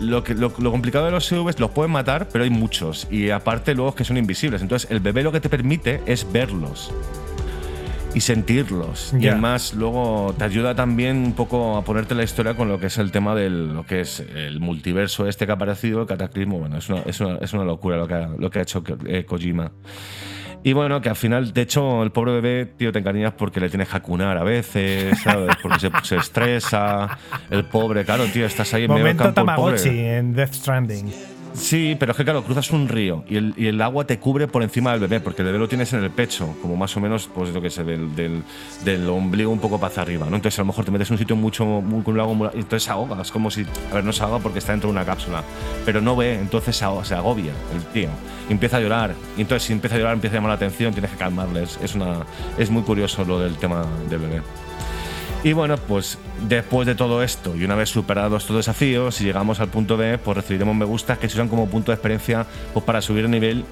lo, que, lo, lo complicado de los EVs los pueden matar, pero hay muchos. Y aparte, luego es que son invisibles. Entonces, el bebé lo que te permite es verlos y sentirlos. Y Ya. además luego te ayuda también un poco a ponerte la historia con lo que es el tema del lo que es el multiverso este que ha aparecido, el cataclismo. Bueno, es una, es una, es una locura lo que ha, lo que ha hecho eh, Kojima. Y bueno, que al final, de hecho, el pobre bebé, tío, te encariñas porque le tienes que acunar a veces, ¿sabes? Porque se, se estresa. El pobre, claro, tío, estás ahí en medio Momento campo. pobre. Tamagotchi en Death Stranding. Sí, pero es que claro, cruzas un río y el, y el agua te cubre por encima del bebé, porque el bebé lo tienes en el pecho, como más o menos, pues lo que sé, del, del, del ombligo un poco para hacia arriba, ¿no? Entonces a lo mejor te metes en un sitio mucho, muy, con un lago, muy- entonces se ahoga, es como si, a ver, no se ahoga porque está dentro de una cápsula, pero no ve, entonces se, aho- se agobia el tío, y empieza a llorar, y entonces si empieza a llorar empieza a llamar la atención, tienes que calmarles, es, una, es muy curioso lo del tema del bebé. Y bueno, pues después de todo esto y una vez superados estos desafíos, si llegamos al punto B, pues recibiremos me gusta que se como punto de experiencia pues para subir el nivel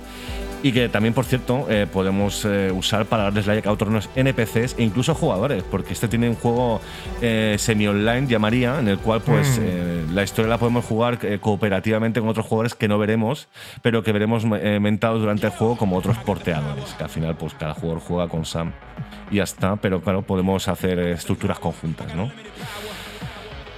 y que también, por cierto, eh, podemos eh, usar para darles like a otros NPCs e incluso jugadores, porque este tiene un juego eh, semi-online, llamaría, en el cual pues eh, la historia la podemos jugar cooperativamente con otros jugadores que no veremos, pero que veremos mentados durante el juego como otros porteadores, que al final pues cada jugador juega con Sam y ya está, pero claro, podemos hacer estructuras conjuntas, ¿no?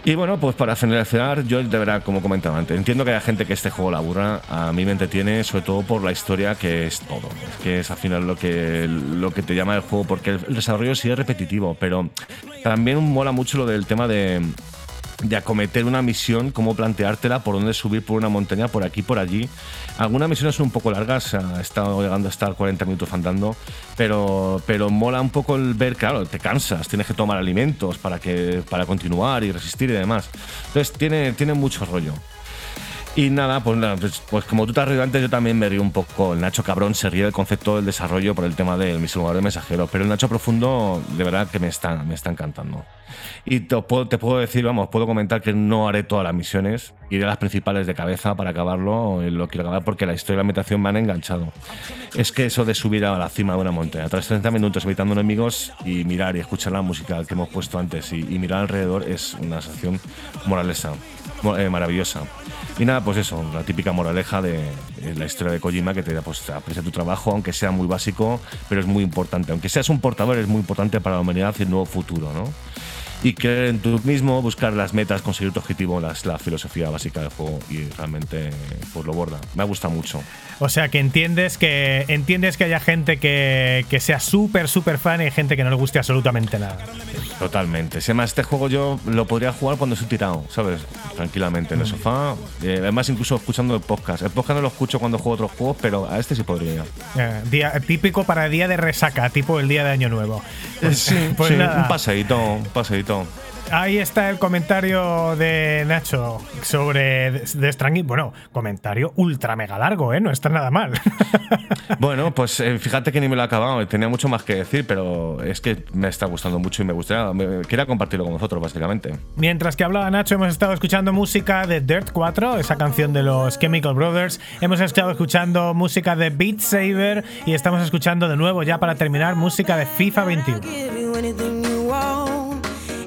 Y bueno, pues para finalizar, yo de verdad, como comentaba antes, entiendo que haya gente que este juego la aburra, a mí me entretiene sobre todo por la historia que es todo, es que es al final lo que, lo que te llama el juego, porque el desarrollo sí es repetitivo, pero también mola mucho lo del tema de, de acometer una misión, cómo planteártela, por dónde subir por una montaña, por aquí, por allí. Algunas misiones son un poco largas, he estado llegando a estar 40 minutos andando, pero, pero mola un poco el ver, claro, te cansas, tienes que tomar alimentos para, que, para continuar y resistir y demás. Entonces tiene, tiene mucho rollo. Y nada, pues, pues, pues como tú te has reído antes, yo también me río un poco. El Nacho Cabrón se ríe del concepto del desarrollo por el tema del misalgador de mensajero, pero el Nacho Profundo, de verdad que me está, me está encantando. Y te puedo, te puedo decir, vamos, puedo comentar que no haré todas las misiones, iré a las principales de cabeza para acabarlo, lo quiero acabar porque la historia y la ambientación me han enganchado. Es que eso de subir a la cima de una montaña, tras 30 minutos evitando enemigos y mirar y escuchar la música que hemos puesto antes y, y mirar alrededor es una sensación moralesa, mo- eh, maravillosa. Y nada, pues eso, la típica moraleja de, la historia de Kojima que te da, pues aprecia tu trabajo, aunque sea muy básico, pero es muy importante. Aunque seas un portador, es muy importante para la humanidad y el nuevo futuro, ¿no? Y creer en tú mismo, buscar las metas, conseguir tu objetivo, la filosofía básica del juego y realmente pues lo borda. Me ha gustado mucho. O sea que entiendes que entiendes que haya gente que, que sea súper, súper fan y hay gente que no le guste absolutamente nada. Totalmente. Si además este juego yo lo podría jugar cuando estoy tirado, ¿sabes? Tranquilamente en el sofá. Eh, además, incluso escuchando el podcast. El podcast no lo escucho cuando juego otros juegos, pero a este sí podría. Eh, día, típico para día de resaca, tipo el día de Año Nuevo. Sí, pues sí, un paseíto, un paseíto. Ahí está el comentario de Nacho sobre The Stranding. Bueno, comentario ultra mega largo, ¿eh? No está nada mal. Bueno, pues eh, fíjate que ni me lo he acabado, tenía mucho más que decir, pero es que me está gustando mucho y me gustaría, me, quería compartirlo con vosotros, básicamente. Mientras que hablaba Nacho, hemos estado escuchando música de Dirt 4, esa canción de los Chemical Brothers. Hemos estado escuchando música de Beat Saber y estamos escuchando de nuevo, ya para terminar, música de FIFA 21.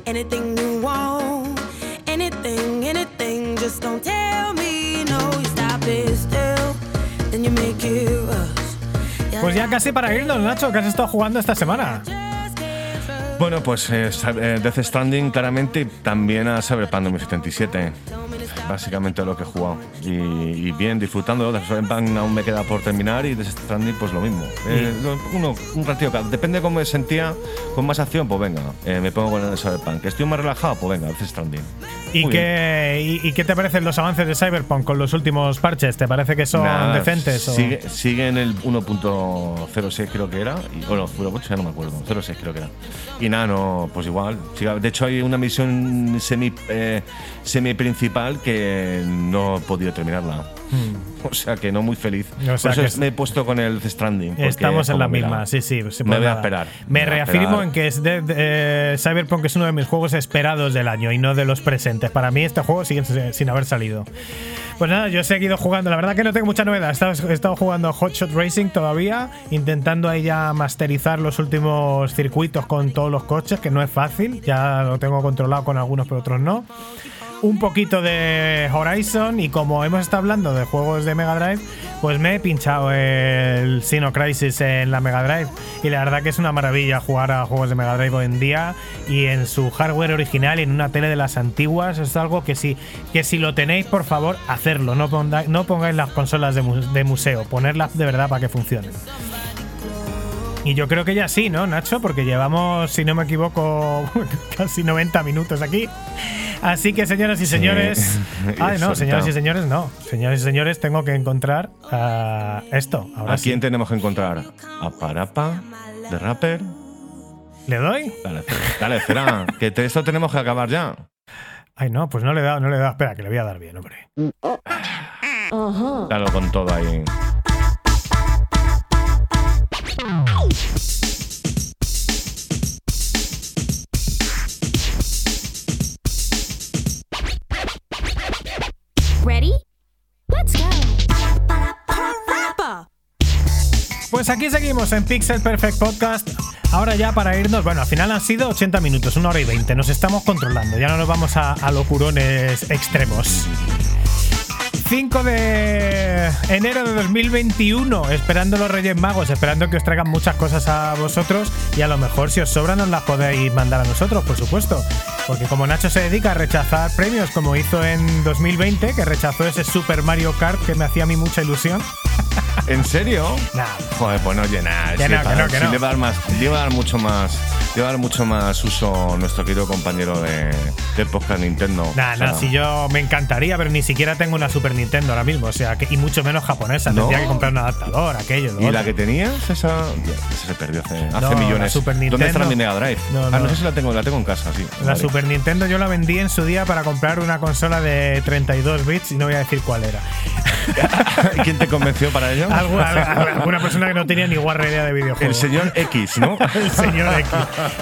Anything you want, anything anything. Just don't tell me no. You stop it still, then you make it rush. Pues ya casi para irnos, Nacho, ¿qué has estado jugando esta semana? Bueno, pues eh, eh, Death Stranding claramente y también a Cyberpunk 2077. Básicamente lo que he jugado. Y, y bien, disfrutando. De Cyberpunk aún me queda por terminar y Death Stranding pues lo mismo. Eh, uno, un ratito, cada- depende de cómo me sentía, con más acción, pues venga, eh, me pongo con el Cyberpunk. Estoy más relajado, pues venga, Death Stranding. ¿Y qué, y, y qué te parecen los avances de Cyberpunk con los últimos parches? ¿Te parece que son decentes? o- Sigue, sigue en el 1.06 creo que era. Y, bueno, 0.8 ya no me acuerdo. 0.6 creo que era. Y no, pues igual. De hecho hay una misión semi, eh, semi principal que no he podido terminarla. O sea que no muy feliz. Hmm. O sea Por eso es- me he puesto con el Stranding. Estamos en la mira, misma, sí, sí. sí, Me voy a esperar. Me reafirmo esperar. en que es de, eh, Cyberpunk es uno de mis juegos esperados del año y no de los presentes. Para mí este juego sigue sin haber salido. Pues nada, yo he seguido jugando. La verdad que no tengo mucha novedad. He estado, jugando Hot Shot Racing todavía, intentando ahí ya masterizar los últimos circuitos con todos los coches, que no es fácil. Ya lo tengo controlado con algunos, pero otros no un poquito de Horizon y como hemos estado hablando de juegos de Mega Drive, pues me he pinchado el Sino Crisis en la Mega Drive. Y la verdad que es una maravilla jugar a juegos de Mega Drive hoy en día y en su hardware original y en una tele de las antiguas. Es algo que si que si lo tenéis por favor hacerlo, no pongáis, no pongáis las consolas de, de museo, ponerlas de verdad para que funcionen. Y yo creo que ya sí, ¿no, Nacho? Porque llevamos, si no me equivoco, casi 90 minutos aquí. Así que, señoras y señores. Y Ay, no, señoras y señores, no. Señoras y señores, tengo que encontrar ah, esto. Ahora ¿A sí. quién tenemos que encontrar? ¿A Parapa? ¿De Rapper? ¿Le doy? Dale, dale, espera. que esto tenemos que acabar ya. Ay, no, pues no le he dado, no le he dado. Espera, que le voy a dar bien, hombre. Dalo con todo ahí. Pues aquí seguimos en Pixel Perfect Podcast. Ahora ya para irnos, bueno, al final han sido 80 minutos, una hora y 20. Nos estamos controlando, ya no nos vamos a, a locurones extremos. 5 de enero de 2021, esperando los Reyes Magos, esperando que os traigan muchas cosas a vosotros y a lo mejor si os sobran nos las podéis mandar a nosotros, por supuesto. Porque como Nacho se dedica a rechazar premios como hizo en 2020, que rechazó ese Super Mario Kart que me hacía a mí mucha ilusión. ¿En serio? Nah, Joder, pues no llenar. Que no, que no, que no. Dar más, mucho más, dar mucho más uso nuestro querido compañero de, de podcast Nintendo. Nah, O sea, nah, si yo me encantaría, pero ni siquiera tengo una Super Nintendo ahora mismo, o sea, que, y mucho menos japonesa. ¿No? Tendría que comprar un adaptador, aquello. lo ¿Y otro. la que tenías? Esa, ya, esa se perdió hace, hace No, la millones. Super ¿Dónde está mi Mega Drive? No, Ah, no. no sé si la tengo, la tengo en casa, sí. La. Super Nintendo yo la vendí en su día para comprar una consola de 32 bits y no voy a decir cuál era. ¿Quién te convenció para ello? Al- alguna persona que no tenía ni guarra idea de El videojuegos. señor X, ¿no? El señor X.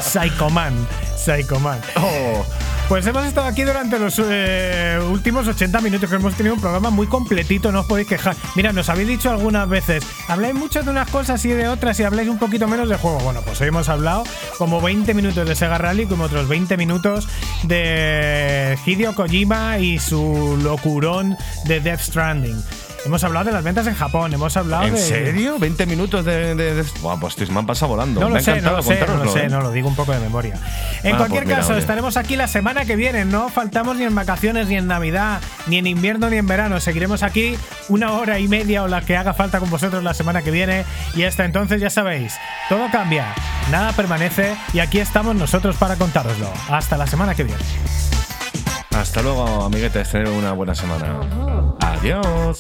Psychoman. Psychoman. Oh. Pues hemos estado aquí durante los eh, últimos 80 minutos, que hemos tenido un programa muy completito, no os podéis quejar. Mira, nos habéis dicho algunas veces, habláis mucho de unas cosas y de otras y habláis un poquito menos de juego. Bueno, pues hoy hemos hablado como 20 minutos de Sega Rally, como otros 20 minutos de Hideo Kojima y su locurón de Death Stranding. Hemos hablado de las ventas en Japón, hemos hablado ¿En de... serio? ¿20 minutos de.? de, de- Buah, pues me han pasado volando. No me lo ha sé, no lo sé, no lo sé, ¿eh? no lo digo un poco de memoria. En Ah, cualquier pues mira, caso, oye. estaremos aquí la semana que viene. No faltamos ni en vacaciones, ni en Navidad, ni en invierno, ni en verano. Seguiremos aquí una hora y media o la que haga falta con vosotros la semana que viene. Y hasta entonces ya sabéis, todo cambia, nada permanece y aquí estamos nosotros para contároslo. Hasta la semana que viene. Hasta luego, amiguetes. Tener una buena semana. Adiós.